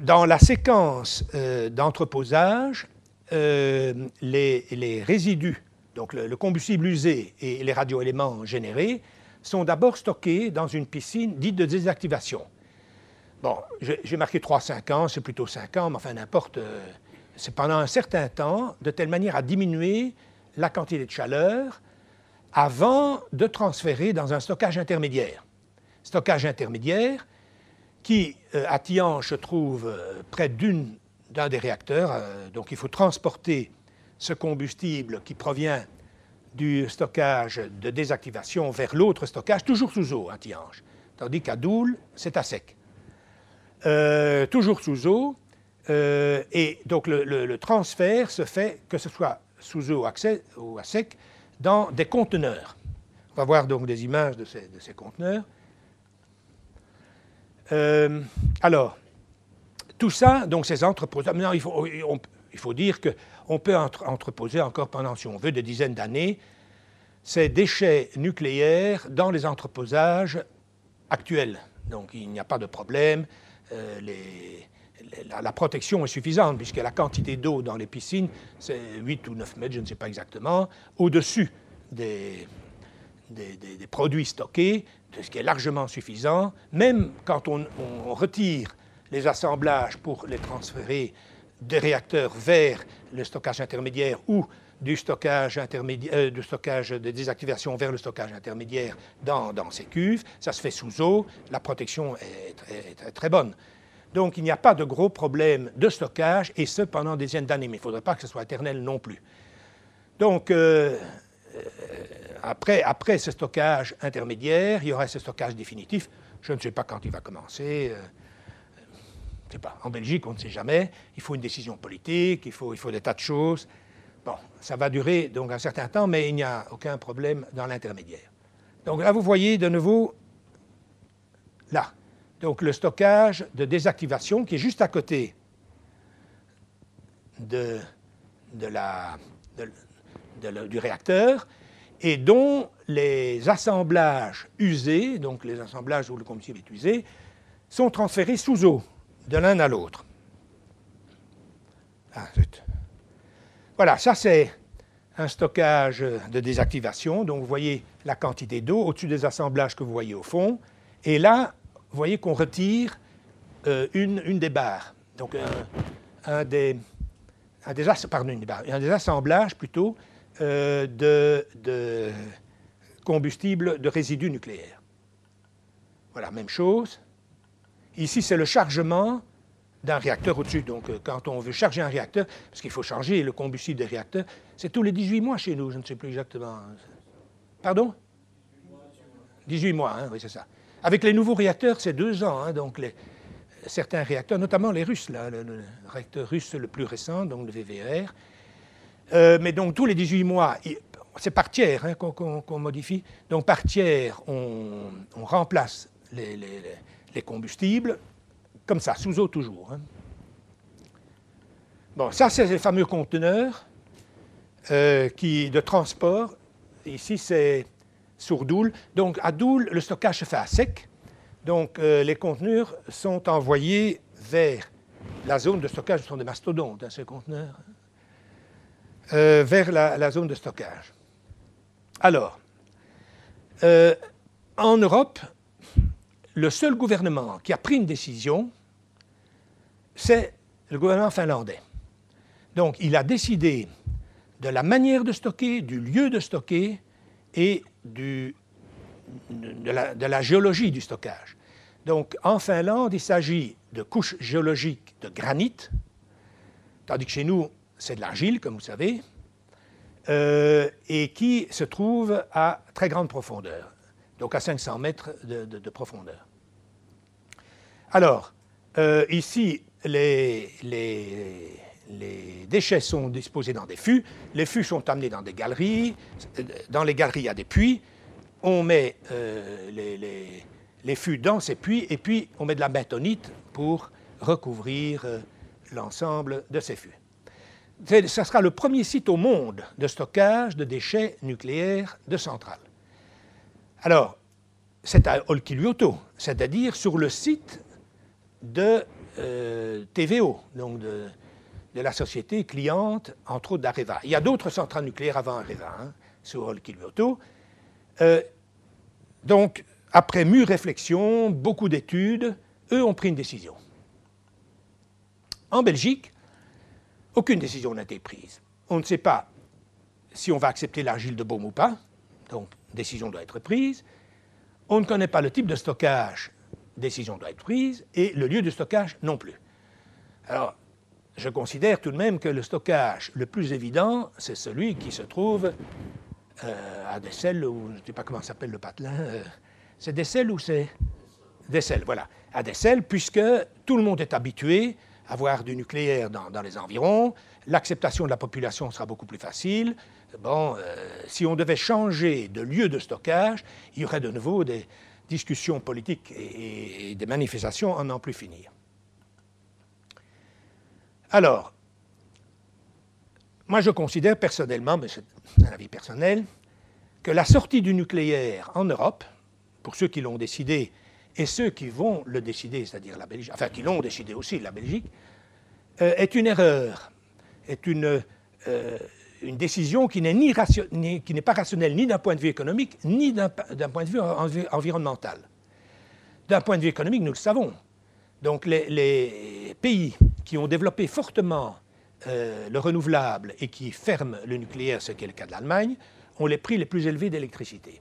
dans la séquence euh, d'entreposage, les, résidus, donc le, le combustible usé et les radioéléments générés, sont d'abord stockés dans une piscine dite de désactivation. Bon, j'ai marqué 3-5 ans, c'est plutôt 5 ans, mais enfin n'importe. c'est pendant un certain temps, de telle manière à diminuer la quantité de chaleur avant de transférer dans un stockage intermédiaire. Stockage intermédiaire qui, euh, à Tihange, se trouve euh, près d'un des réacteurs. euh, donc il faut transporter ce combustible qui provient du stockage de désactivation vers l'autre stockage, toujours sous eau à Tihange. Tandis qu'à Doul, c'est à sec. Toujours sous eau. et donc le transfert se fait, que ce soit sous eau ou à sec, dans des conteneurs. On va voir donc des images de ces, conteneurs. Euh, alors, tout ça, donc ces entrepôts. Maintenant, il faut, il faut dire qu'on peut entre- entreposer encore pendant, si on veut, des dizaines d'années ces déchets nucléaires dans les entreposages actuels. Donc, il n'y a pas de problème. Euh, les- la, protection est suffisante, puisque la quantité d'eau dans les piscines, c'est 8 ou 9 mètres, je ne sais pas exactement, au-dessus des, produits stockés, ce qui est largement suffisant, même quand on, retire les assemblages pour les transférer des réacteurs vers le stockage intermédiaire ou du stockage, euh, de désactivation vers le stockage intermédiaire dans, ces cuves. Ça se fait sous eau, la protection est très bonne. Donc il n'y a pas de gros problème de stockage, et ce pendant des dizaines d'années, mais il ne faudrait pas que ce soit éternel non plus. Donc, euh, euh, après, après ce stockage intermédiaire, il y aura ce stockage définitif. Je ne sais pas quand il va commencer. euh, je sais pas. En Belgique, on ne sait jamais. Il faut une décision politique, il faut, il faut des tas de choses. Bon, ça va durer donc un certain temps, mais il n'y a aucun problème dans l'intermédiaire. Donc là, vous voyez de nouveau, là, donc le stockage de désactivation qui est juste à côté de, du réacteur et dont les assemblages usés, donc les assemblages où le combustible est usé, sont transférés sous eau de l'un à l'autre. Ah. Voilà, ça c'est un stockage de désactivation. Donc vous voyez la quantité d'eau au-dessus des assemblages que vous voyez au fond. Et là, vous voyez qu'on retire euh, une, des barres. Donc un, des, assemblages plutôt euh, de, combustible de résidus nucléaires. Voilà, même chose. Ici, c'est le chargement d'un réacteur au-dessus. Donc, euh, quand on veut charger un réacteur, parce qu'il faut changer le combustible des réacteurs, c'est tous les 18 mois chez nous, je ne sais plus exactement. Pardon? 18 mois, hein, oui, c'est ça. Avec les nouveaux réacteurs, c'est deux ans. hein, donc, certains réacteurs, notamment les Russes, là, le, réacteur russe le plus récent, donc le VVR. Euh, mais donc, tous les 18 mois, c'est par tiers hein, qu'on modifie. Donc, par tiers, on, remplace les combustibles, comme ça, sous eau toujours. hein. Bon, ça, c'est les fameux conteneurs euh, qui, de transport. Ici, c'est sur Doul. Donc, à Doul, le stockage se fait à sec. Donc, euh, les conteneurs sont envoyés vers la zone de stockage. Ce sont des mastodontes, hein, ces conteneurs. Euh, vers la, la zone de stockage. Alors, euh, en Europe, le seul gouvernement qui a pris une décision, c'est le gouvernement finlandais. Donc, il a décidé de la manière de stocker, du lieu de stocker et de, la, géologie du stockage. Donc, en Finlande, il s'agit de couches géologiques de granit, tandis que chez nous, c'est de l'argile, comme vous savez, euh, et qui se trouve à très grande profondeur, donc à 500 mètres de profondeur. Alors, euh, ici, les, les- les déchets sont disposés dans des fûts. Les fûts sont amenés dans des galeries. Dans les galeries, il y a des puits. On met euh, les, fûts dans ces puits et puis on met de la bentonite pour recouvrir euh, l'ensemble de ces fûts. Ça sera le premier site au monde de stockage de déchets nucléaires de centrales. Alors, c'est à Olkiluoto, c'est-à-dire sur le site de euh, TVO, donc de, de la société cliente, entre autres d'Areva. Il y a d'autres centrales nucléaires avant Areva, hein, sur Olkiluoto. Euh, donc, après mûre réflexion, beaucoup d'études, eux ont pris une décision. En Belgique, aucune décision n'a été prise. On ne sait pas si on va accepter l'argile de Baume ou pas, donc décision doit être prise. On ne connaît pas le type de stockage, décision doit être prise, et le lieu de stockage non plus. Alors, je considère tout de même que le stockage le plus évident, c'est celui qui se trouve euh, à Dessel, ou je ne sais pas comment s'appelle le patelin. euh, c'est Dessel ou c'est Dessel, voilà. À Dessel, puisque tout le monde est habitué à avoir du nucléaire dans, dans les environs, l'acceptation de la population sera beaucoup plus facile. Bon, euh, si on devait changer de lieu de stockage, il y aurait de nouveau des discussions politiques et, et des manifestations à n'en plus finir. Alors, moi je considère personnellement, mais c'est un avis personnel, que la sortie du nucléaire en Europe, pour ceux qui l'ont décidé et ceux qui vont le décider, c'est-à-dire la Belgique, enfin qui l'ont décidé aussi, la Belgique, euh, est une erreur, est une, euh, décision qui n'est, ni ration- qui n'est pas rationnelle ni d'un point de vue économique, ni d'un, point de vue envi- environnemental. D'un point de vue économique, nous le savons. Donc les pays qui ont développé fortement euh, le renouvelable et qui ferment le nucléaire, ce qui est le cas de l'Allemagne, ont les prix les plus élevés d'électricité.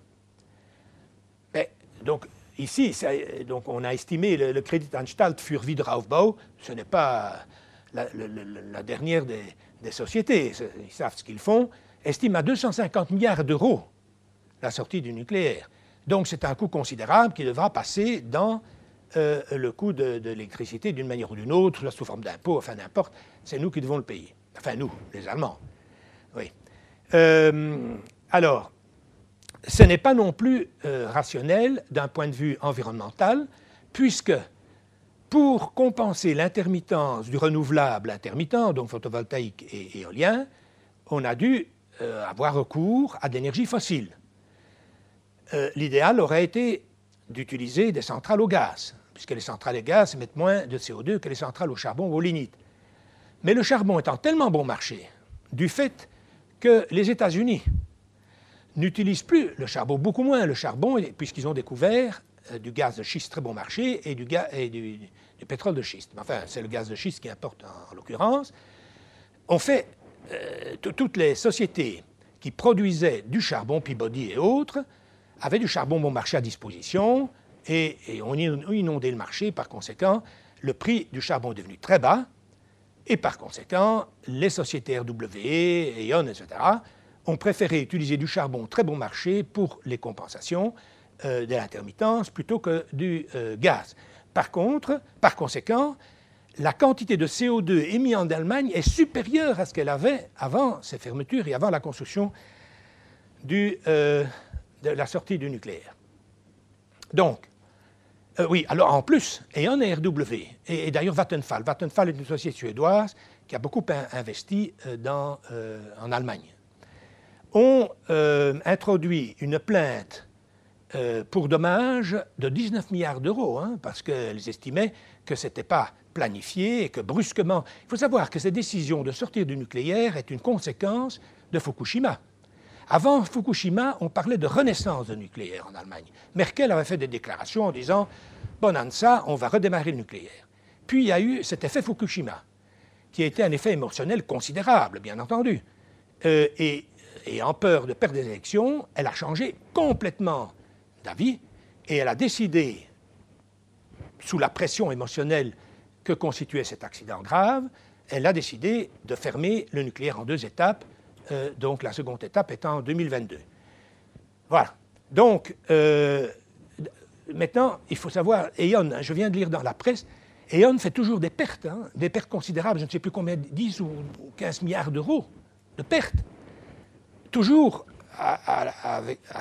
Donc, ici, donc, on a estimé le, le Kreditanstalt für Wiederaufbau, ce n'est pas la, dernière des, des sociétés, ils savent ce qu'ils font, estime à 250 milliards d'euros la sortie du nucléaire. Donc, c'est un coût considérable qui devra passer dans euh, le coût de, l'électricité d'une manière ou d'une autre, sous forme d'impôt, enfin n'importe, c'est nous qui devons le payer. Enfin, nous, les Allemands. Oui. Euh, alors, ce n'est pas non plus euh, rationnel d'un point de vue environnemental, puisque pour compenser l'intermittence du renouvelable intermittent, donc photovoltaïque et éolien, on a dû avoir recours à de l'énergie fossile. L'idéal aurait été d'utiliser des centrales au gaz, puisque les centrales au gaz émettent moins de CO2 que les centrales au charbon ou au lignite. Mais le charbon étant tellement bon marché, du fait que les États-Unis n'utilisent plus le charbon, beaucoup moins le charbon, puisqu'ils ont découvert euh, du gaz de schiste très bon marché et du, pétrole de schiste. Enfin, c'est le gaz de schiste qui importe en, en l'occurrence. On fait, euh, toutes les sociétés qui produisaient du charbon, Peabody et autres, avaient du charbon bon marché à disposition et, et on le marché. Par conséquent, le prix du charbon est devenu très bas et par conséquent, les sociétés RWE, E.ON, etc., ont préféré utiliser du charbon très bon marché pour les compensations euh, de l'intermittence plutôt que du euh, gaz. Par contre, par conséquent, la quantité de CO2 émise en Allemagne est supérieure à ce qu'elle avait avant ces fermetures et avant la construction euh, de la sortie du nucléaire. Donc, euh, oui, alors en plus, et RW, et, et d'ailleurs Vattenfall. Vattenfall est une société suédoise qui a beaucoup in- investi euh, euh, en Allemagne. Ont introduit une plainte pour dommages de 19 milliards d'euros, hein, parce qu'elles estimaient que ce n'était pas planifié et que brusquement. Il faut savoir que cette décision de sortir du nucléaire est une conséquence de Fukushima. Avant Fukushima, on parlait de renaissance du nucléaire en Allemagne. Merkel avait fait des déclarations en disant bonanza, on va redémarrer le nucléaire. Puis il y a eu cet effet Fukushima, qui a été un effet émotionnel considérable, bien entendu. Euh, et, et en peur de perdre des élections, elle a changé complètement d'avis et elle a décidé, sous la pression émotionnelle que constituait cet accident grave, elle a décidé de fermer le nucléaire en deux étapes, euh, donc la seconde étape étant en 2022. Voilà. Donc, euh, maintenant, il faut savoir, E.ON, je viens de lire dans la presse, E.ON fait toujours des pertes, hein, des pertes considérables, je ne sais plus combien, 10 ou 15 milliards d'euros de pertes. Toujours à,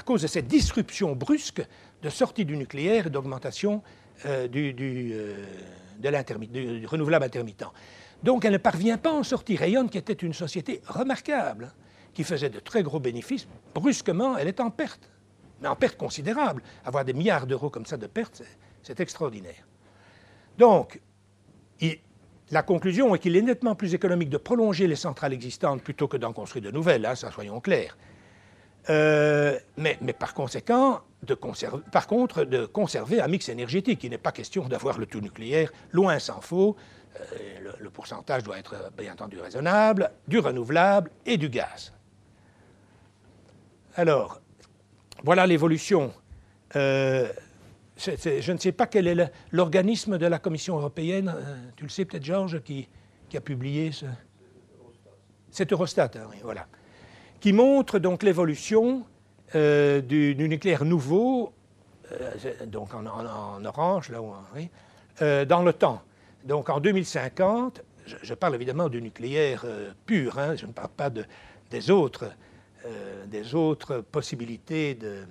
cause de cette disruption brusque de sortie du nucléaire et d'augmentation euh, du, renouvelable intermittent. Donc elle ne parvient pas à en sortir. Rayon, qui était une société remarquable, qui faisait de très gros bénéfices, brusquement, elle est en perte, mais en perte considérable. Avoir des milliards d'euros comme ça de pertes, c'est extraordinaire. Donc, la conclusion est qu'il est nettement plus économique de prolonger les centrales existantes plutôt que d'en construire de nouvelles, hein, ça soyons clairs. Euh, mais, par conséquent, par contre, de conserver un mix énergétique. Il n'est pas question d'avoir le tout nucléaire, loin s'en faut. Euh, le, pourcentage doit être bien entendu raisonnable, du renouvelable et du gaz. Alors, voilà l'évolution. Euh, je ne sais pas quel est l'organisme de la Commission européenne, euh, tu le sais peut-être Georges, qui, a publié ce... C'est Eurostat, hein, oui, voilà. Qui montre donc l'évolution euh, du, nucléaire nouveau, euh, donc en, orange, là, euh, dans le temps. Donc en 2050, je, parle évidemment du nucléaire euh, pur, hein, je ne parle pas de, des, autres, euh, des autres possibilités de,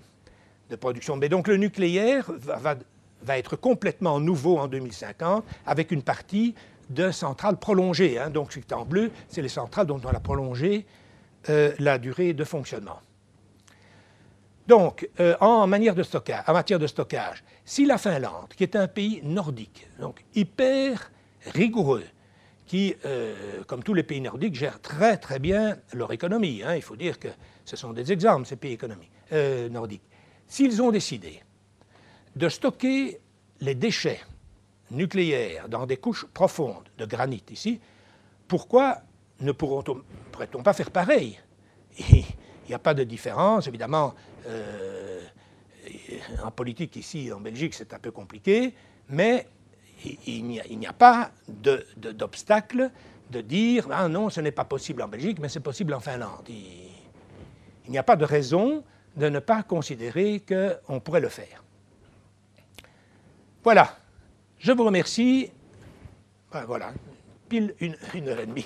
production. Mais donc le nucléaire va, être complètement nouveau en 2050 avec une partie de centrales prolongées. Hein. Donc c'est en bleu, c'est les centrales dont on a prolongé euh, la durée de fonctionnement. Donc, euh, en, matière de stockage, si la Finlande, qui est un pays nordique, donc hyper rigoureux, qui, euh, comme tous les pays nordiques, gère très très bien leur économie, hein, il faut dire que ce sont des exemples, ces pays économiques, euh, nordiques, s'ils ont décidé de stocker les déchets nucléaires dans des couches profondes de granit ici, pourquoi ne pourrait-on pas faire pareil? Il n'y a pas de différence, évidemment. Euh, en politique ici, en Belgique, c'est un peu compliqué, mais il, n'y a, pas d'obstacle de, dire ah non, ce n'est pas possible en Belgique, mais c'est possible en Finlande. Il, n'y a pas de raison de ne pas considérer qu'on pourrait le faire. Voilà. Je vous remercie. Ben voilà, pile une heure et demie.